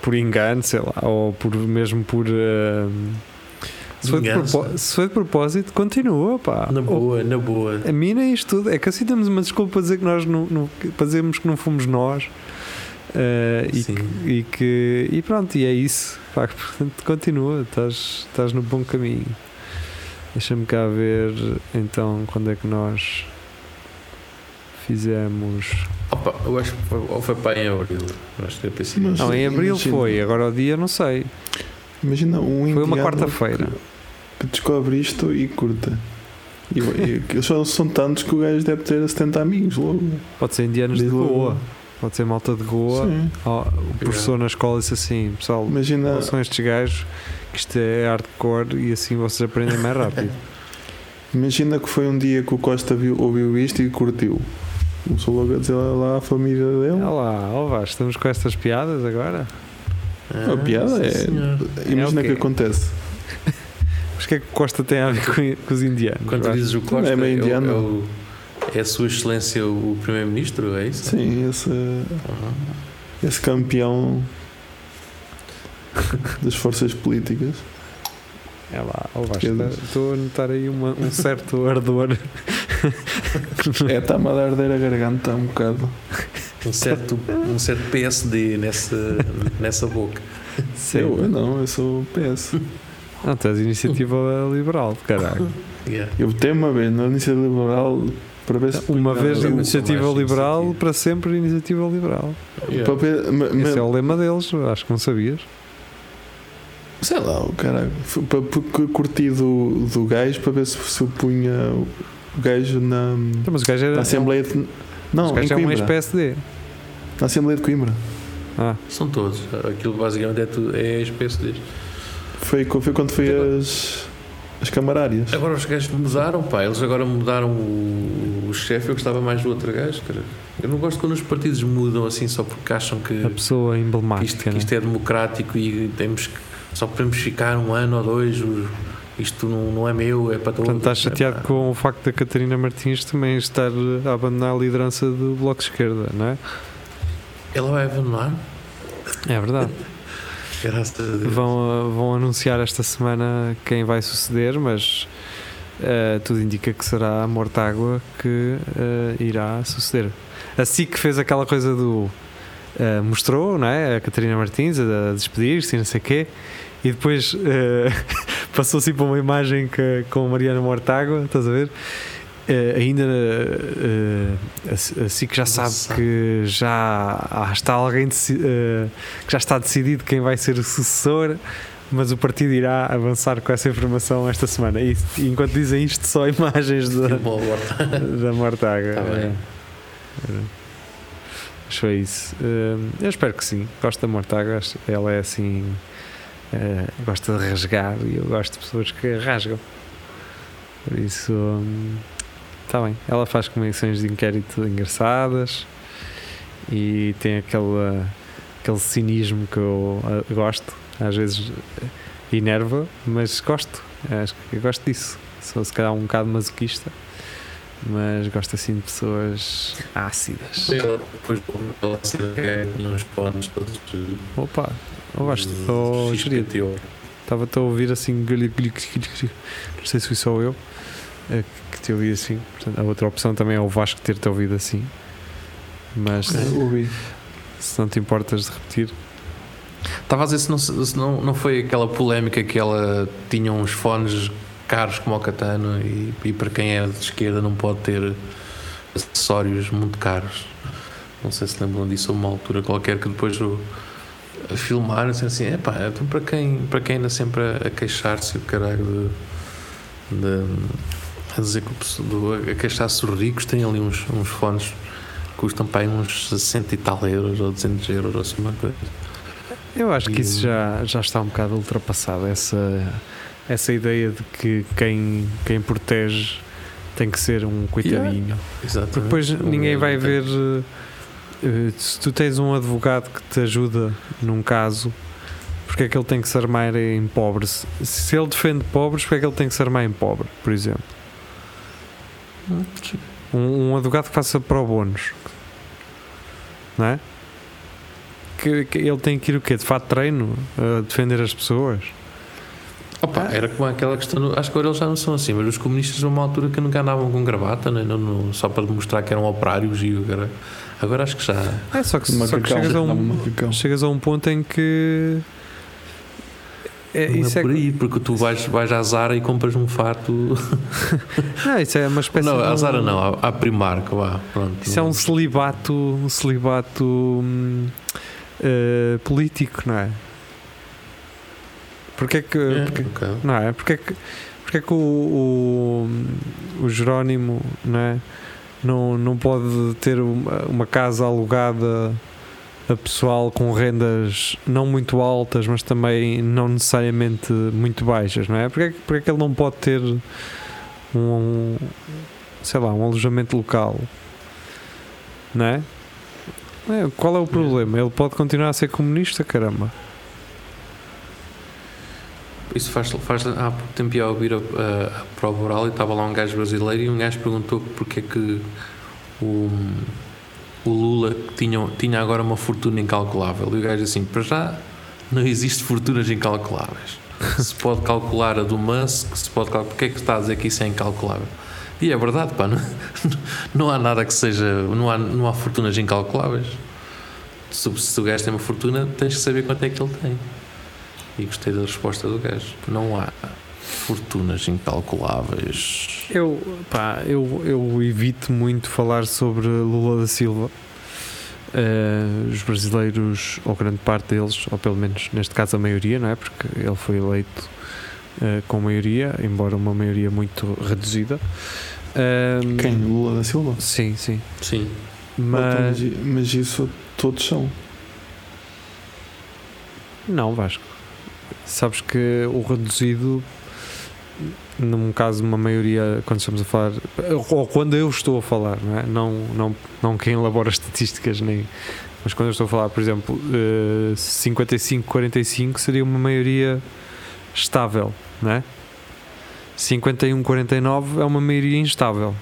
por engano, sei lá, ou por mesmo por. eh, se, foi se foi de propósito, continua, pá. Na Ou- boa, na boa. a mim nem isto tudo. É que assim temos uma desculpa para dizer que nós não, não dizermos que não fomos nós. eh, e, Sim. que, e que- e pronto, e é isso. Pá, portanto, continua, estás, estás no bom caminho. Deixa-me cá ver então quando é que nós fizemos. Opa, eu acho que foi, ou foi para em abril. Acho que é Não, em abril foi, agora o dia não sei. Imagina um Foi uma indiano quarta-feira. Que, que descobre isto e curta. E, e, só são tantos que o gajo deve ter 70 amigos logo. Pode ser indianos de logo. Goa, pode ser malta de Goa. Sim. Oh, o professor na escola disse assim: pessoal, Imagina, são estes gajos que isto é hardcore e assim vocês aprendem mais rápido. imagina que foi um dia que o Costa viu, ouviu isto e curtiu. Começou logo a dizer lá à família Olha dele. lá, ó Vasco, estamos com estas piadas agora. A piada é. sim, senhor. Imagina É o que acontece. Mas o que é que Costa tem a ver com, com os indianos? Quando dizes o Costa, É meio o- indiano. é, o- é a Sua Excelência o Primeiro-Ministro, é isso? Sim, esse, Uhum. esse campeão das forças políticas. É lá, tá- estou a notar aí uma- um certo ardor. É, está-me a dar arder a garganta um bocado. Um certo, um certo PSD nessa, nessa boca. Sim. Eu, eu não, eu sou PS. Não, tu és iniciativa liberal, caralho. Yeah. Eu votei uma vez na Iniciativa Liberal para ver se. Uma vez eu- iniciativa liberal, iniciativa. para sempre iniciativa liberal. para ver- ma- ma- Esse é o lema deles, acho que não sabias. Sei lá, o caralho. Para curtir do, do gajo para ver se, se eu punha o gajo na, Então, Mas o gajo era. na Assembleia de. Não, em gajos é um ex-PSD. Na Assembleia de Coimbra. Ah, São todos. Aquilo basicamente é, tudo, é PSD. Foi, co- foi quando foi as, as camarárias. Agora os gajos mudaram, pá. Eles agora mudaram o, o chefe. Eu gostava mais do outro gajo, cara. Eu não gosto quando os partidos mudam assim só porque acham que, a pessoa que emblemática. isto, que né? isto é democrático e temos que, só podemos ficar um ano ou dois. o- Isto não, não é meu, é para todos. Portanto, estás É, chateado pá. com o facto da Catarina Martins também estar a abandonar a liderança do Bloco de Esquerda, não é? Ela vai abandonar? É verdade. Graças a Deus. Vão, vão anunciar esta semana quem vai suceder, mas uh, tudo indica que será a Mortágua que uh, irá suceder. Assim que fez aquela coisa do. uh, mostrou, não é? A Catarina Martins a, a despedir-se e não sei o quê. E depois passou assim para uma imagem que, com a Mariana Mortágua, estás a ver? Uh, ainda uh, assim assim que já sabe que já está alguém uh, que já está decidido quem vai ser o sucessor, mas o partido irá avançar com essa informação esta semana. E, e enquanto dizem isto, só imagens da, Uma horta. da Mortaga. Tá bem. É. Mas foi isso. Uh, eu espero que sim. Gosto da Mortaga. acho- Ela é assim. uh, gosta de rasgar e eu gosto de pessoas que rasgam. Por isso. Está bem. Ela faz comissões de inquérito engraçadas e tem aquele, aquele cinismo que eu uh, gosto. Às vezes uh, enerva, mas gosto. Acho que gosto disso. Sou se calhar um bocado masoquista, mas gosto assim de pessoas ácidas. Depois quer nos fones todos. Opa, eu gosto. Oh. Estava-te a ouvir assim. Não sei se fui só eu eh, que te ouvi assim. Portanto, a outra opção também é o Vasco ter-te ouvido assim. Mas Ouvi. se não te importas de repetir, Estava a dizer se não, se não, não foi aquela polémica que ela tinha uns fones caros como o Catano e, e para quem é de esquerda não pode ter acessórios muito caros. Não sei se lembram disso a uma altura qualquer que depois o a filmar assim, assim epá, então para quem, para quem anda sempre a, a queixar-se o caralho de, de a dizer que o pessoal- do- a queixar-se os ricos tem ali uns, uns fones que custam para aí uns 60 e tal euros ou 200 euros ou assim uma coisa. Eu acho que isso já, já está um bocado ultrapassado, essa, essa ideia de que quem, quem protege tem que ser um coitadinho. Exatamente. Porque depois ninguém vai ver. eh, se tu tens um advogado que te ajuda num caso, porque é que ele tem que se armar em pobres? Se ele defende pobres, porque é que ele tem que se armar em pobre, por exemplo? Um, um advogado que faça pro bónus, não é? Que, que ele tem que ir o quê? De fato treino a defender as pessoas? Opa, era como aquela questão. Acho que agora eles já não são assim, mas os comunistas, numa altura que nunca andavam com gravata, né? não, não- só para demonstrar que eram operários e cara. Agora acho que já. É só que, só que chegas, a um, chegas a um ponto em que. É, não isso é é, por aí, porque tu vais, vais à Zara e compras um fato. não, isso é uma espécie não, de. à um- Zara não, à, à Primark, vá. Pronto. Isso é um celibato, um celibato hum, eh, político, não é? Porque é que. É, porque- bocado. não é? Porque é que, porque é que o, o, o Jerónimo não, é? não, não pode ter uma, uma casa alugada a pessoal com rendas não muito altas, mas também não necessariamente muito baixas, não é? Porque é que, porque é que ele não pode ter um, sei lá, um alojamento local, não é? É, Qual é o problema? Ele pode continuar a ser comunista, caramba. Isso faz, faz há pouco tempo ia ouvir a, a, a prova oral e estava lá um gajo brasileiro e um gajo perguntou porque é que o, o Lula tinha, tinha agora uma fortuna incalculável. E o gajo assim, para já não existe fortunas incalculáveis. Se pode calcular a do Musk, se pode calcular, porque é que está a dizer que isso é incalculável? E é verdade, pá, não, não há nada que seja, não há, não há fortunas incalculáveis. Se, se o gajo tem uma fortuna, tens que saber quanto é que ele tem. E gostei da resposta do gajo. Não há fortunas incalculáveis. Eu, pá, eu, eu evito muito falar sobre Lula da Silva. Eh, os brasileiros, ou grande parte deles, ou pelo menos neste caso a maioria, não é? Porque ele foi eleito eh, com maioria, embora uma maioria muito reduzida. Ehm, Quem? Lula da Silva? Sim, sim. Sim. Mas. Mas, mas isso todos são. Não, Vasco. Sabes que o reduzido, num caso de uma maioria, quando estamos a falar, ou quando eu estou a falar, não é? Não, não, não quem elabora estatísticas, nem. Mas quando eu estou a falar, por exemplo, eh, 55-45 seria uma maioria estável, não é? 51-49 é uma maioria instável.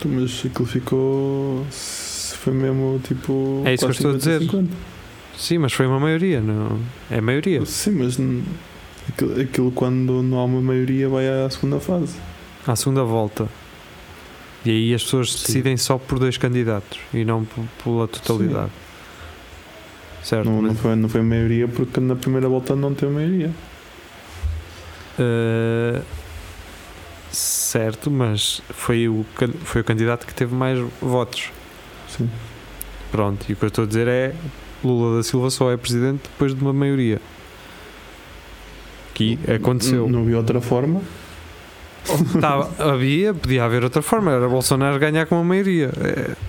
Tu, Mas aquilo ficou. se Foi mesmo tipo. É isso que eu estou a dizer. 50-50. Sim, mas foi uma maioria, não? É maioria. Sim, mas aquilo, aquilo quando não há uma maioria vai à segunda fase. à segunda volta. E aí as pessoas Sim. decidem só por dois candidatos e não pela totalidade. Certo? Não, não, foi, não foi maioria porque na primeira volta não teve maioria. eh, certo, mas foi o, foi o candidato que teve mais votos. Sim. Pronto, e o que eu estou a dizer é Lula da Silva só é presidente depois de uma maioria. Que aconteceu. Não havia outra forma. Tava- havia, podia haver outra forma, era Bolsonaro ganhar com uma maioria.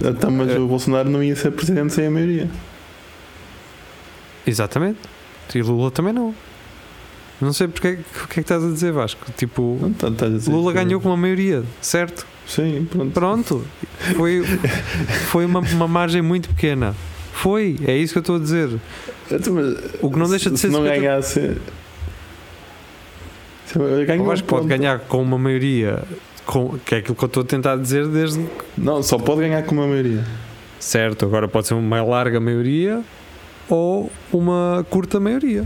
É, Até, mas É. o Bolsonaro não ia ser presidente sem a maioria. Exatamente. E Lula também não. Não sei porque o que é que estás a dizer, Vasco. Tipo, Não tá- a dizer Lula que- ganhou com uma maioria, certo? Sim, pronto. Pronto. Foi, foi uma, uma margem muito pequena. Foi, é isso que eu estou a dizer. Então, mas O que não deixa de se ser não 50 ganhasse. Ganhou, Eu acho que pode ganhar com uma maioria, com, que é aquilo que eu estou a tentar dizer desde. Não, só pode ganhar com uma maioria. Certo, agora pode ser uma larga maioria ou uma curta maioria.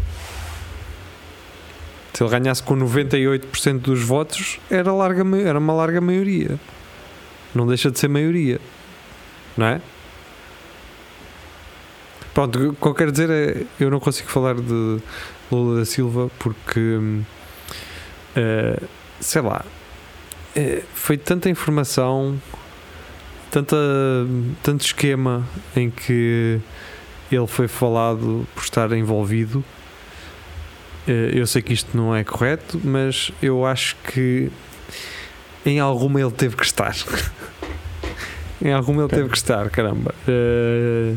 Se ele ganhasse com 98% dos votos, era, larga, era uma larga maioria. Não deixa de ser maioria. Não é? Pronto, o que eu quero dizer é eu não consigo falar de Lula da Silva porque eh, sei lá, é, foi tanta informação, tanta, tanto esquema em que ele foi falado por estar envolvido. Eh, Eu sei que isto não é correto, mas eu acho que em alguma ele teve que estar. em alguma ele teve que estar, caramba. Eh,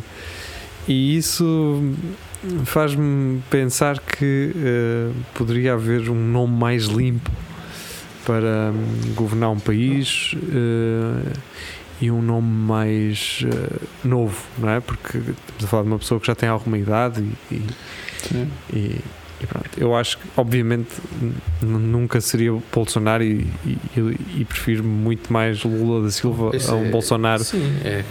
e isso faz-me pensar que eh, poderia haver um nome mais limpo para hum, governar um país eh, e um nome mais eh, novo, não é? Porque estamos a falar de uma pessoa que já tem alguma idade e, e- Sim. e, e pronto. Eu acho que, obviamente, nunca seria Bolsonaro e prefiro muito mais Lula da Silva Esse a um é- Bolsonaro. Sim, é.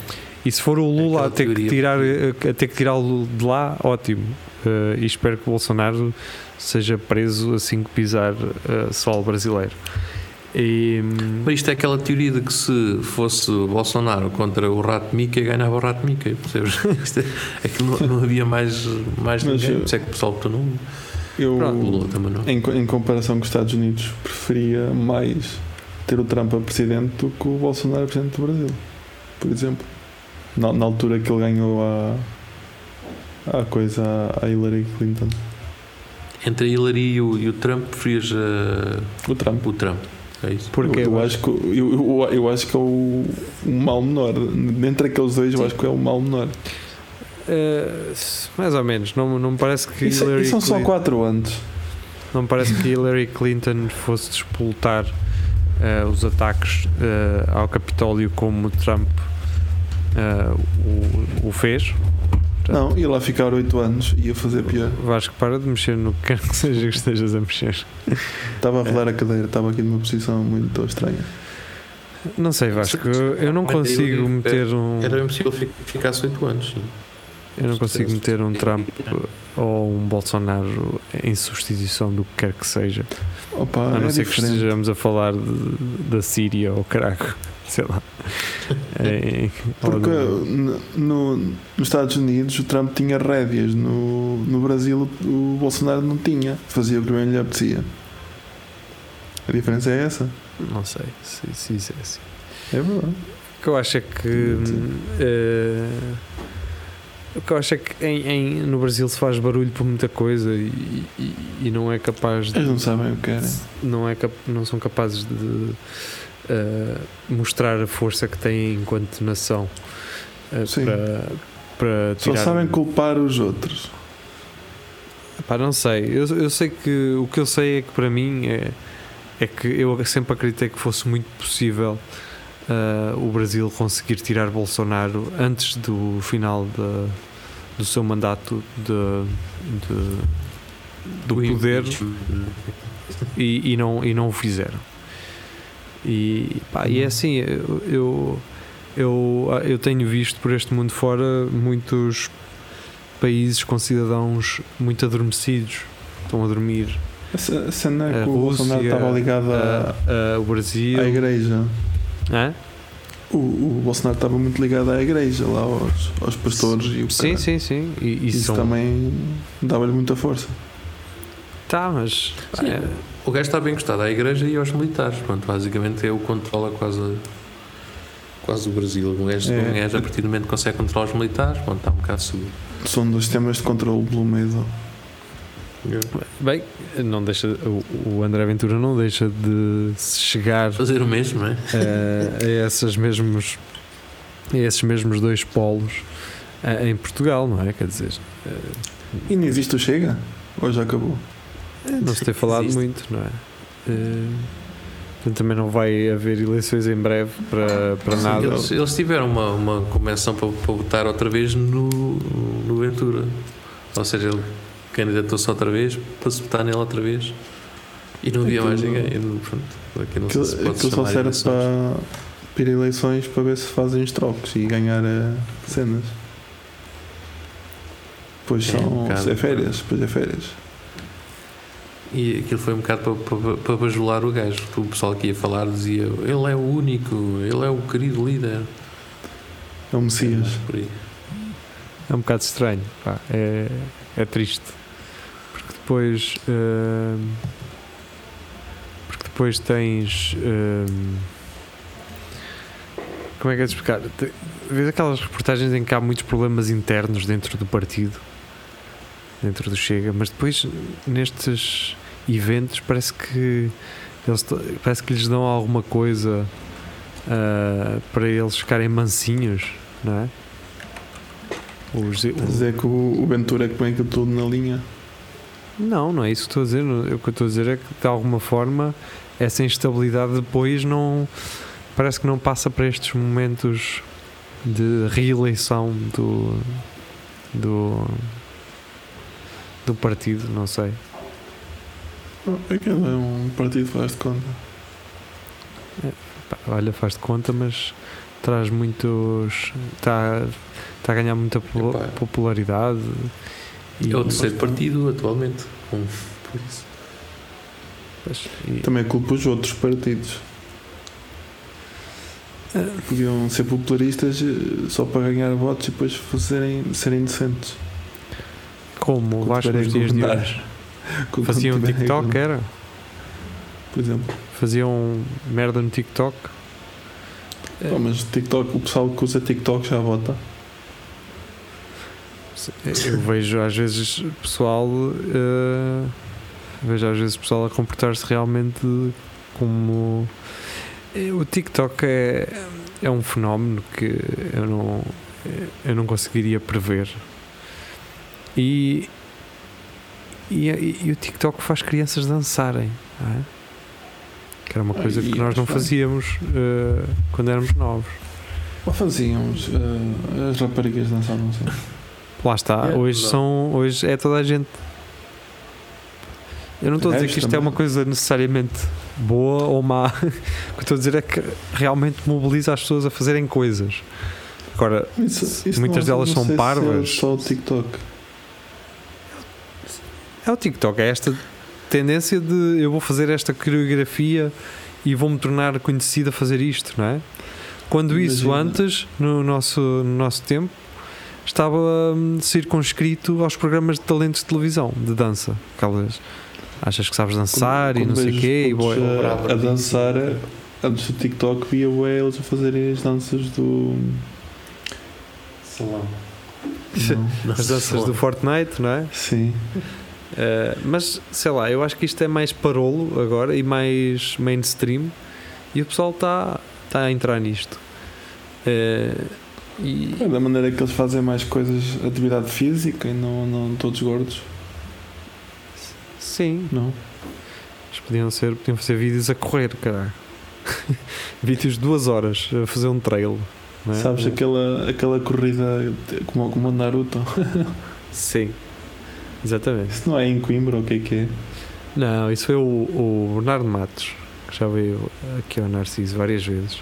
E se for o Lula a ter que tirar eh, a ter que tirá-lo de lá, ótimo. Eh, e espero que o Bolsonaro seja preso assim que pisar uh, solo brasileiro. E, hum, Mas isto é aquela teoria de que se fosse Bolsonaro contra o Rato Mickey, ganhava o Rato Mickey, percebes? É, aquilo não, não havia mais, mais Mas ninguém, eu- por isso é que o pessoal botou nome. Eu, Lula também não. em, em comparação com os Estados Unidos, preferia mais ter o Trump a presidente do que o Bolsonaro a presidente do Brasil, por exemplo. Na, na altura que ele ganhou a, a coisa à Hillary Clinton. Entre a Hillary e o, e o Trump, preferias uh, O Trump. o Trump. É isso. porque eu, eu acho que, eu, eu, eu acho que é o, o mal menor. Entre aqueles dois, eu Sim. acho que é o mal menor. eh, mais ou menos, não, não me parece que se- e Hillary são só Clinton- 4 anos. Não me parece que Hillary Clinton fosse despoltar eh, os ataques ao Capitólio como Trump eh, o, o fez. Não, ia lá ficar 8 anos e ia fazer pior. Vasco, para de mexer no que quer que seja que estejas a mexer. Estava a rodar a cadeira, estava aqui numa posição muito estranha. Não sei, Vasco, eu não consigo meter um. Era impossível fi- ficasse 8 anos. Sim. Eu não consigo meter um Trump ou um Bolsonaro em substituição do que quer que seja. Opa, A não é ser que diferente. estejamos a falar de- da Síria ou caraco, sei lá. É, ou Porque no, nos Estados Unidos o Trump tinha rédeas, no, no Brasil o Bolsonaro não tinha, fazia o que bem lhe apetecia. A diferença é essa. não sei se, se isso é assim. É verdade. O que eu acho é que. eh, o que eu acho é que em, em- no Brasil se faz barulho por muita coisa e, e- e não é capaz de. Eles não sabem o que querem. Não, é não são capazes de eh, mostrar a força que têm enquanto nação eh, Sim. para, para Só tirar. sabem culpar os outros. Pá, não sei. Eu, eu sei que o que eu sei é que para mim é, é que eu sempre acreditei que fosse muito possível ah, o Brasil conseguir tirar Bolsonaro antes do final da- do seu mandato de, de- do poder e, e não, e não o fizeram. E, pá, e é assim, eu, eu, eu, eu tenho visto por este mundo fora muitos países com cidadãos muito adormecidos, estão a dormir. A ce- a cena A que o Bolsonaro Rússia, estava ligado à, a- a- o Brasil. à igreja. Hã? O, o Bolsonaro estava muito ligado à igreja, lá aos, aos pastores e o Sim, sim, sim. E, e Isso são- também dava-lhe muita força. Tá, mas. Sim. é, O gajo está bem encostado à igreja e aos militares. Pronto, basicamente é o controla quase, quase o Brasil. O gajo, É. o gajo, a partir do momento que consegue controlar os militares, pronto, está um bocado seguro. São dois sistemas de controle pelo meio. bem, não deixa, o, André Ventura não deixa de chegar Fazer o mesmo, é? a, a esses mesmos a esses mesmos dois polos eh, em Portugal, não é? Quer dizer, eh, E não existe o Chega? Ou já acabou? Não se tem falado Existe. muito, não é? Eh, portanto, também não vai haver eleições em breve para, para Sim, nada. Eles, eles tiveram uma, uma convenção para, para votar outra vez no, no Ventura. Ou seja, ele candidatou-se outra vez para se votar nele outra vez. E não havia mais ninguém. Não- Pronto, aqui não sei Aquilo, se pode aquilo só serve para, para ir a eleições para ver se fazem os trocos e ganhar eh, cenas. Pois É, um são bocado. é férias, pois é férias. E aquilo foi um bocado para, para, para bajular o gajo. O pessoal que ia falar dizia: ele é o único, ele é o querido líder. É o Messias. Por aí. É um bocado estranho, pá, é, é triste. Porque depois. hum, porque depois tens. hum, como é que é de explicar? Vês aquelas reportagens em que há muitos problemas internos dentro do partido, dentro do Chega, mas depois nestes eventos parece que eles parece que lhes dão alguma coisa ah, para eles ficarem mansinhos, não é? Os, Quer dizer que o, o Ventura é que põe aquilo tudo na linha. Não, não é isso que estou a dizer. O que eu estou a dizer é que de alguma forma essa instabilidade depois não parece que não passa para estes momentos de reeleição do do do partido, não sei. Aquilo é um partido faz de conta. Pá, olha, faz de conta, mas traz muitos está está a ganhar muita po- Epá. popularidade. E, É o terceiro partido atualmente. Com, por isso. pois, e- Também culpa os outros partidos. Podiam ser popularistas eh, só para ganhar votos e depois fazerem, serem decentes. como tiverem nos dias de hoje. Faziam a TikTok, era? Por exemplo. Faziam merda no TikTok. Pá, mas TikTok, o pessoal que usa TikTok já vota. Eu vejo às vezes pessoal eh, vejo às vezes pessoal a comportar-se realmente como eh, o TikTok é, é um fenómeno que eu não eu não conseguiria prever e e, e o TikTok faz crianças dançarem não é? que era uma Ah, coisa e que nós não fazíamos eh, quando éramos novos Ou fazíamos. eh, as raparigas dançavam assim. Lá está, É, hoje não. são hoje é toda a gente. Eu não estou a dizer que isto é também. uma coisa necessariamente boa ou má. O que eu estou a dizer é que realmente mobiliza as pessoas a fazerem coisas. Agora, Isso- isso Muitas não- delas não são é parvas. só o TikTok. É o TikTok, é esta tendência de eu vou fazer esta coreografia e vou-me tornar conhecido a fazer isto, não é? Quando isso Imagina. antes, no nosso, no nosso tempo, estava hum, circunscrito aos programas de talentos de televisão, de dança. Aquelas. Achas que sabes dançar e Quando não sei o quê, e boa- a, a dançar antes do TikTok via bué eles a fazerem as danças do Salão. não. as danças do Fortnite, não é? sim Uh, mas sei lá, eu acho que isto é mais parolo agora e mais mainstream e o pessoal está tá a entrar nisto. Uh, e, é da maneira que eles fazem mais coisas atividade física e não, não todos gordos sim, não Eles podiam ser, podiam fazer vídeos a correr, caralho. vídeos de duas horas a fazer um trail. É? sabes aquela aquela corrida como, como o Naruto Sim, exatamente. isso não é em Coimbra ou o que é que é Não, isso foi o, o Bernardo Matos, que já veio aqui ao Narciso várias vezes,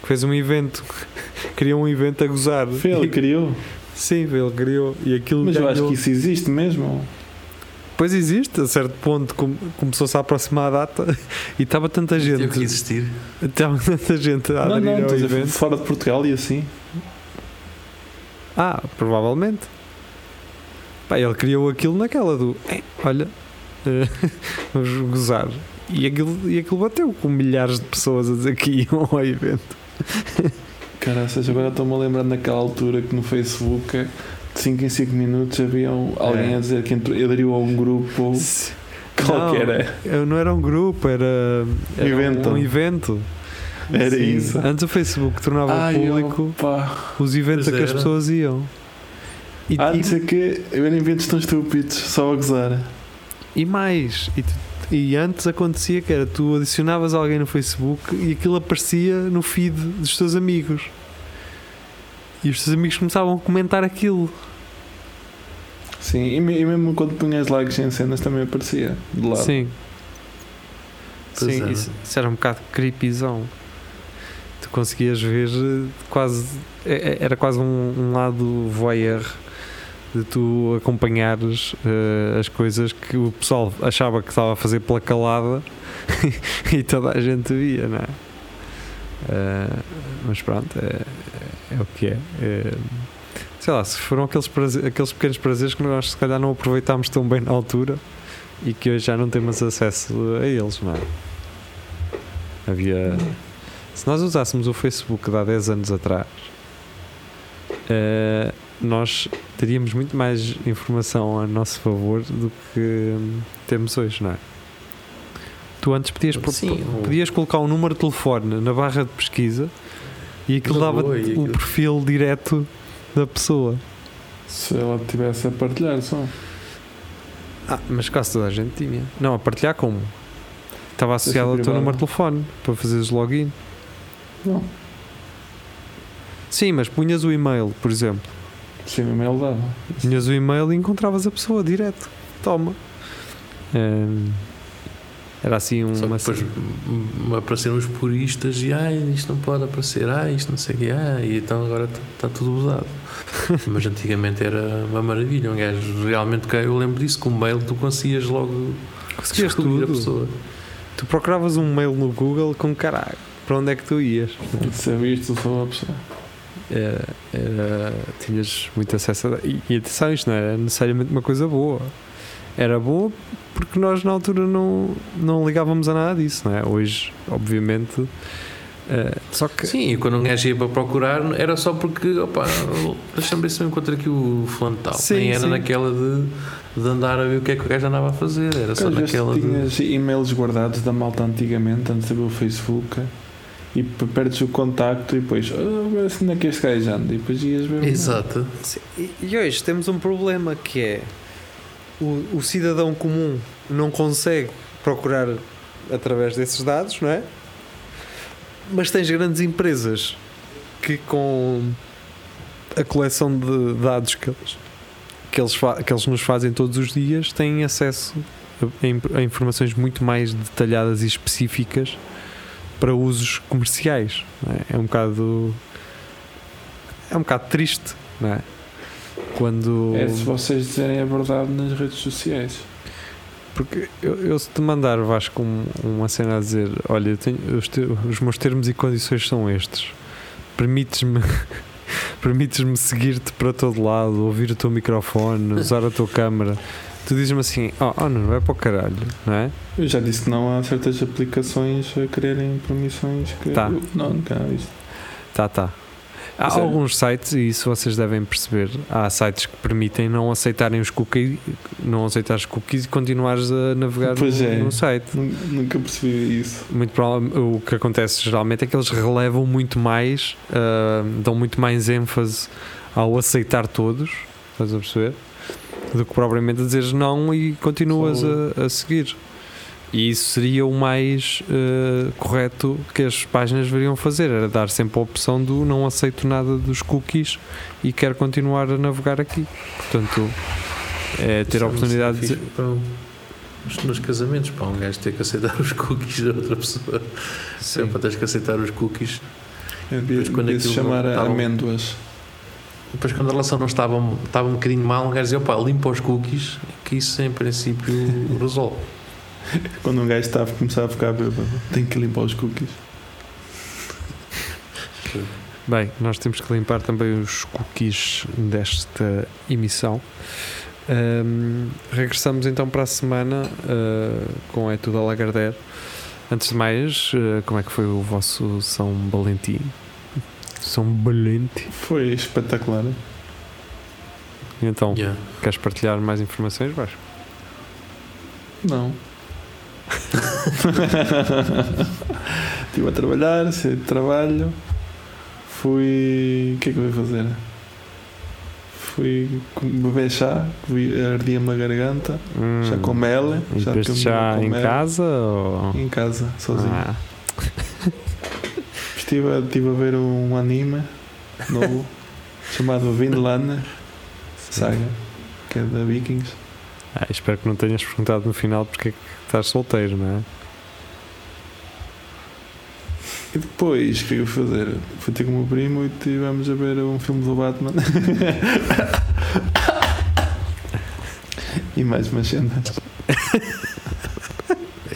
que fez um evento, criou um evento a gozar. foi ele que criou Sim, ele criou. E aquilo mas eu acho ganhou- que isso existe mesmo Pois existe, a certo ponto com- começou-se a aproximar a data e estava tanta Teve que gente. existir. Estava tanta gente a não, aderir não, ao evento. fora de Portugal e assim Ah, provavelmente. Pá, ele criou aquilo naquela do. "Eh, olha, eh, vamos gozar. E aquilo, e aquilo bateu com milhares de pessoas a dizer que iam ao evento. Caraças, agora estou-me a lembrar naquela altura que no Facebook de 5 em 5 minutos havia um- alguém É. a dizer que entrou- aderiu a um grupo qualquer. Não, é. eu- não era um grupo, era, era Evento. um evento. Era Sim. isso. Antes o Facebook tornava Ai, público opa. os eventos a que as pessoas iam. E, Ah, não sei o quê, eram eventos tão estúpidos, só a gozar. E mais, e, e antes acontecia que era tu adicionavas alguém no Facebook e aquilo aparecia no feed dos teus amigos. E os teus amigos começavam a comentar aquilo. Sim, e, e mesmo quando punhas likes em cenas também aparecia de lado. Sim. Pois Sim, era. isso, isso era um bocado creepyzão. Tu conseguias ver eh, quase. é- é- Era quase um, um lado voyeur de tu acompanhares eh, as coisas que o pessoal achava que estava a fazer pela calada e toda a gente via, não é? Eh, mas pronto, é, é o que é. Eh, sei lá, se foram aqueles, praze- aqueles pequenos prazeres que nós se calhar não aproveitámos tão bem na altura e que hoje já não temos acesso a eles, não é? Havia. Se nós usássemos o Facebook de há 10 anos atrás, eh, nós teríamos muito mais informação a nosso favor do que hum, temos hoje, não é? Tu antes podias, Sim, o- podias colocar um número de telefone na barra de pesquisa e aquilo dava boa, e o aquilo- perfil direto da pessoa. Se ela estivesse a partilhar só. Ah, mas quase toda a gente tinha. Não, a partilhar como? Estava associado ao teu número de telefone para fazeres login. Não. Sim, mas punhas o e-mail, por exemplo. Sim, o e-mail dava. Punhas o e-mail e encontravas a pessoa direto. Toma. Hum, era assim Só que uma. depois me apareceram os puristas e ai, isto não pode aparecer, ai, isto não sei o que, ai, e então agora está tudo usado. Mas antigamente era uma maravilha, um gajo realmente, que eu lembro disso, com o mail tu conseguias logo Conseguias descobrir a tudo. pessoa. Tu procuravas um mail no Google com caralho. Para onde é que tu ias? Sabias tu só a pessoa. Era, era- tinhas muito acesso a. E, e atenção, isto não era necessariamente uma coisa boa. Era boa porque nós na altura não, não ligávamos a nada disso, não é? Hoje, obviamente. eh, só que. Sim, e quando um gajo ia para procurar era só porque, opa, deixa-me ver se eu encontro aqui o fulano tal. Sim, Nem era sim. naquela de, de andar a ver o que é que o gajo andava a fazer, era só vezes naquela de. tinhas e-mails guardados da malta antigamente, antes de haver o Facebook, e perdes o contacto e depois, ah, ver se onde é que este gajo anda, e depois ias ver. Exato. E, e hoje temos um problema que é o, o cidadão comum não consegue procurar através desses dados, não é? Mas tens grandes empresas que com a coleção de dados que eles, que eles, fa- que eles nos fazem todos os dias têm acesso a, a informações muito mais detalhadas e específicas para usos comerciais. é? é um bocado é um bocado triste, não é? Quando. É se vocês dizerem a verdade nas redes sociais. Porque eu, eu se te mandar Vasco um- uma cena a dizer: Olha, eu tenho- os, te- os meus termos e condições são estes, permites-me. Permites-me seguir-te para todo lado, ouvir o teu microfone, usar a tua câmera. Tu dizes-me assim: Oh, oh não, vai para o caralho, não é? Eu já disse que não há certas aplicações a quererem permissões que. Tá. Não, nunca há isto. Tá, tá. Há Sério? alguns sites, e isso vocês devem perceber, há sites que permitem não aceitarem os cookies, não aceitar os cookies e continuares a navegar Pois no, é. no site. Nu- Nunca percebi isso. Muito o que acontece geralmente é que eles relevam muito mais, ah, dão muito mais ênfase ao aceitar todos, estás a perceber? Do que propriamente a dizeres não e continuas a, a seguir. E isso seria o mais ah, correto que as páginas deveriam fazer, era dar sempre a opção do não aceito nada dos cookies e quero continuar a navegar aqui. Portanto, é ter a oportunidade de um- nos casamentos, para um gajo ter que aceitar os cookies da outra pessoa. Sim. Para teres que aceitar os cookies. Eu devia, Mas quando devia se aquilo chamar tá bom. amêndoas. Depois, quando a relação não estava, estava um bocadinho mal, um gajo dizia: opá, limpa os cookies, que isso em princípio resolve. Quando um gajo estava a começar a ficar bêbado, tem que limpar os cookies. Bem, nós temos que limpar também os cookies desta emissão. Ahm, regressamos então para a semana ah, com É Tudo a Lagardère. Antes de mais, ah, como é que foi o vosso São Valentim? Valente. Foi espetacular. Então, Yeah. queres partilhar mais informações? Vais. Não. Estive a trabalhar, saí de trabalho. Fui. O que é que eu ia fazer? Fui beber chá, ardia-me a garganta, chá com mel. E Já já com em mel. casa? Ou... Em casa, sozinho. Ah, Estive, a, estive a ver um anime novo chamado Vinland Saga, que é da Vikings. ah, espero que não tenhas perguntado no final porque é que estás solteiro, não é? E depois, o que é que eu fui fazer? Fui ter com o meu primo e estivemos a ver um filme do Batman. e mais umas cenas.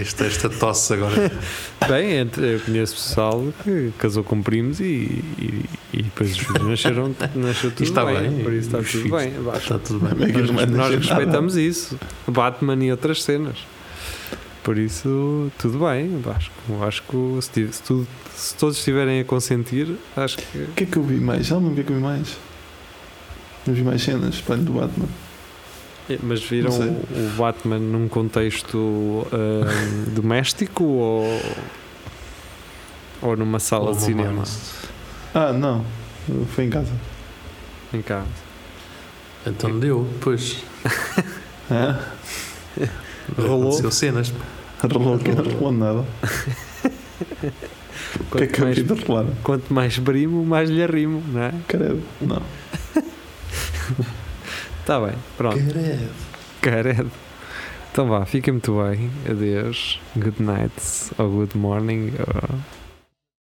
Esta, esta tosse agora. Bem, entre- eu conheço pessoal que casou com primos e, e, e depois os filhos nasceram, nasceu tudo está bem, bem, Por isso está tudo filhos- bem. Está tudo bem. Como é Nós, nós respeitamos isso. Batman e outras cenas. Por isso, tudo bem. Acho, que- acho que se, tudo- se todos estiverem a consentir, acho que. O que é que eu vi mais? Já não o que é que eu vi mais? Eu vi mais cenas, plano do Batman. Mas viram o Batman num contexto ahm, doméstico ou, ou numa sala Ou de cinema? Ah, não. Foi em casa. Em casa. Então deu, pois. Hã? Rolou. Aconteceu cenas. Rolou que não rolou nada. O que é Quanto que eu mais, vi de rolar? quanto mais brimo, mais lhe arrimo, não é? Credo. Não. Está bem, pronto. Credo. Caredo. Então vá, fiquem muito bem. Adeus. Good night. Ou good morning. Ou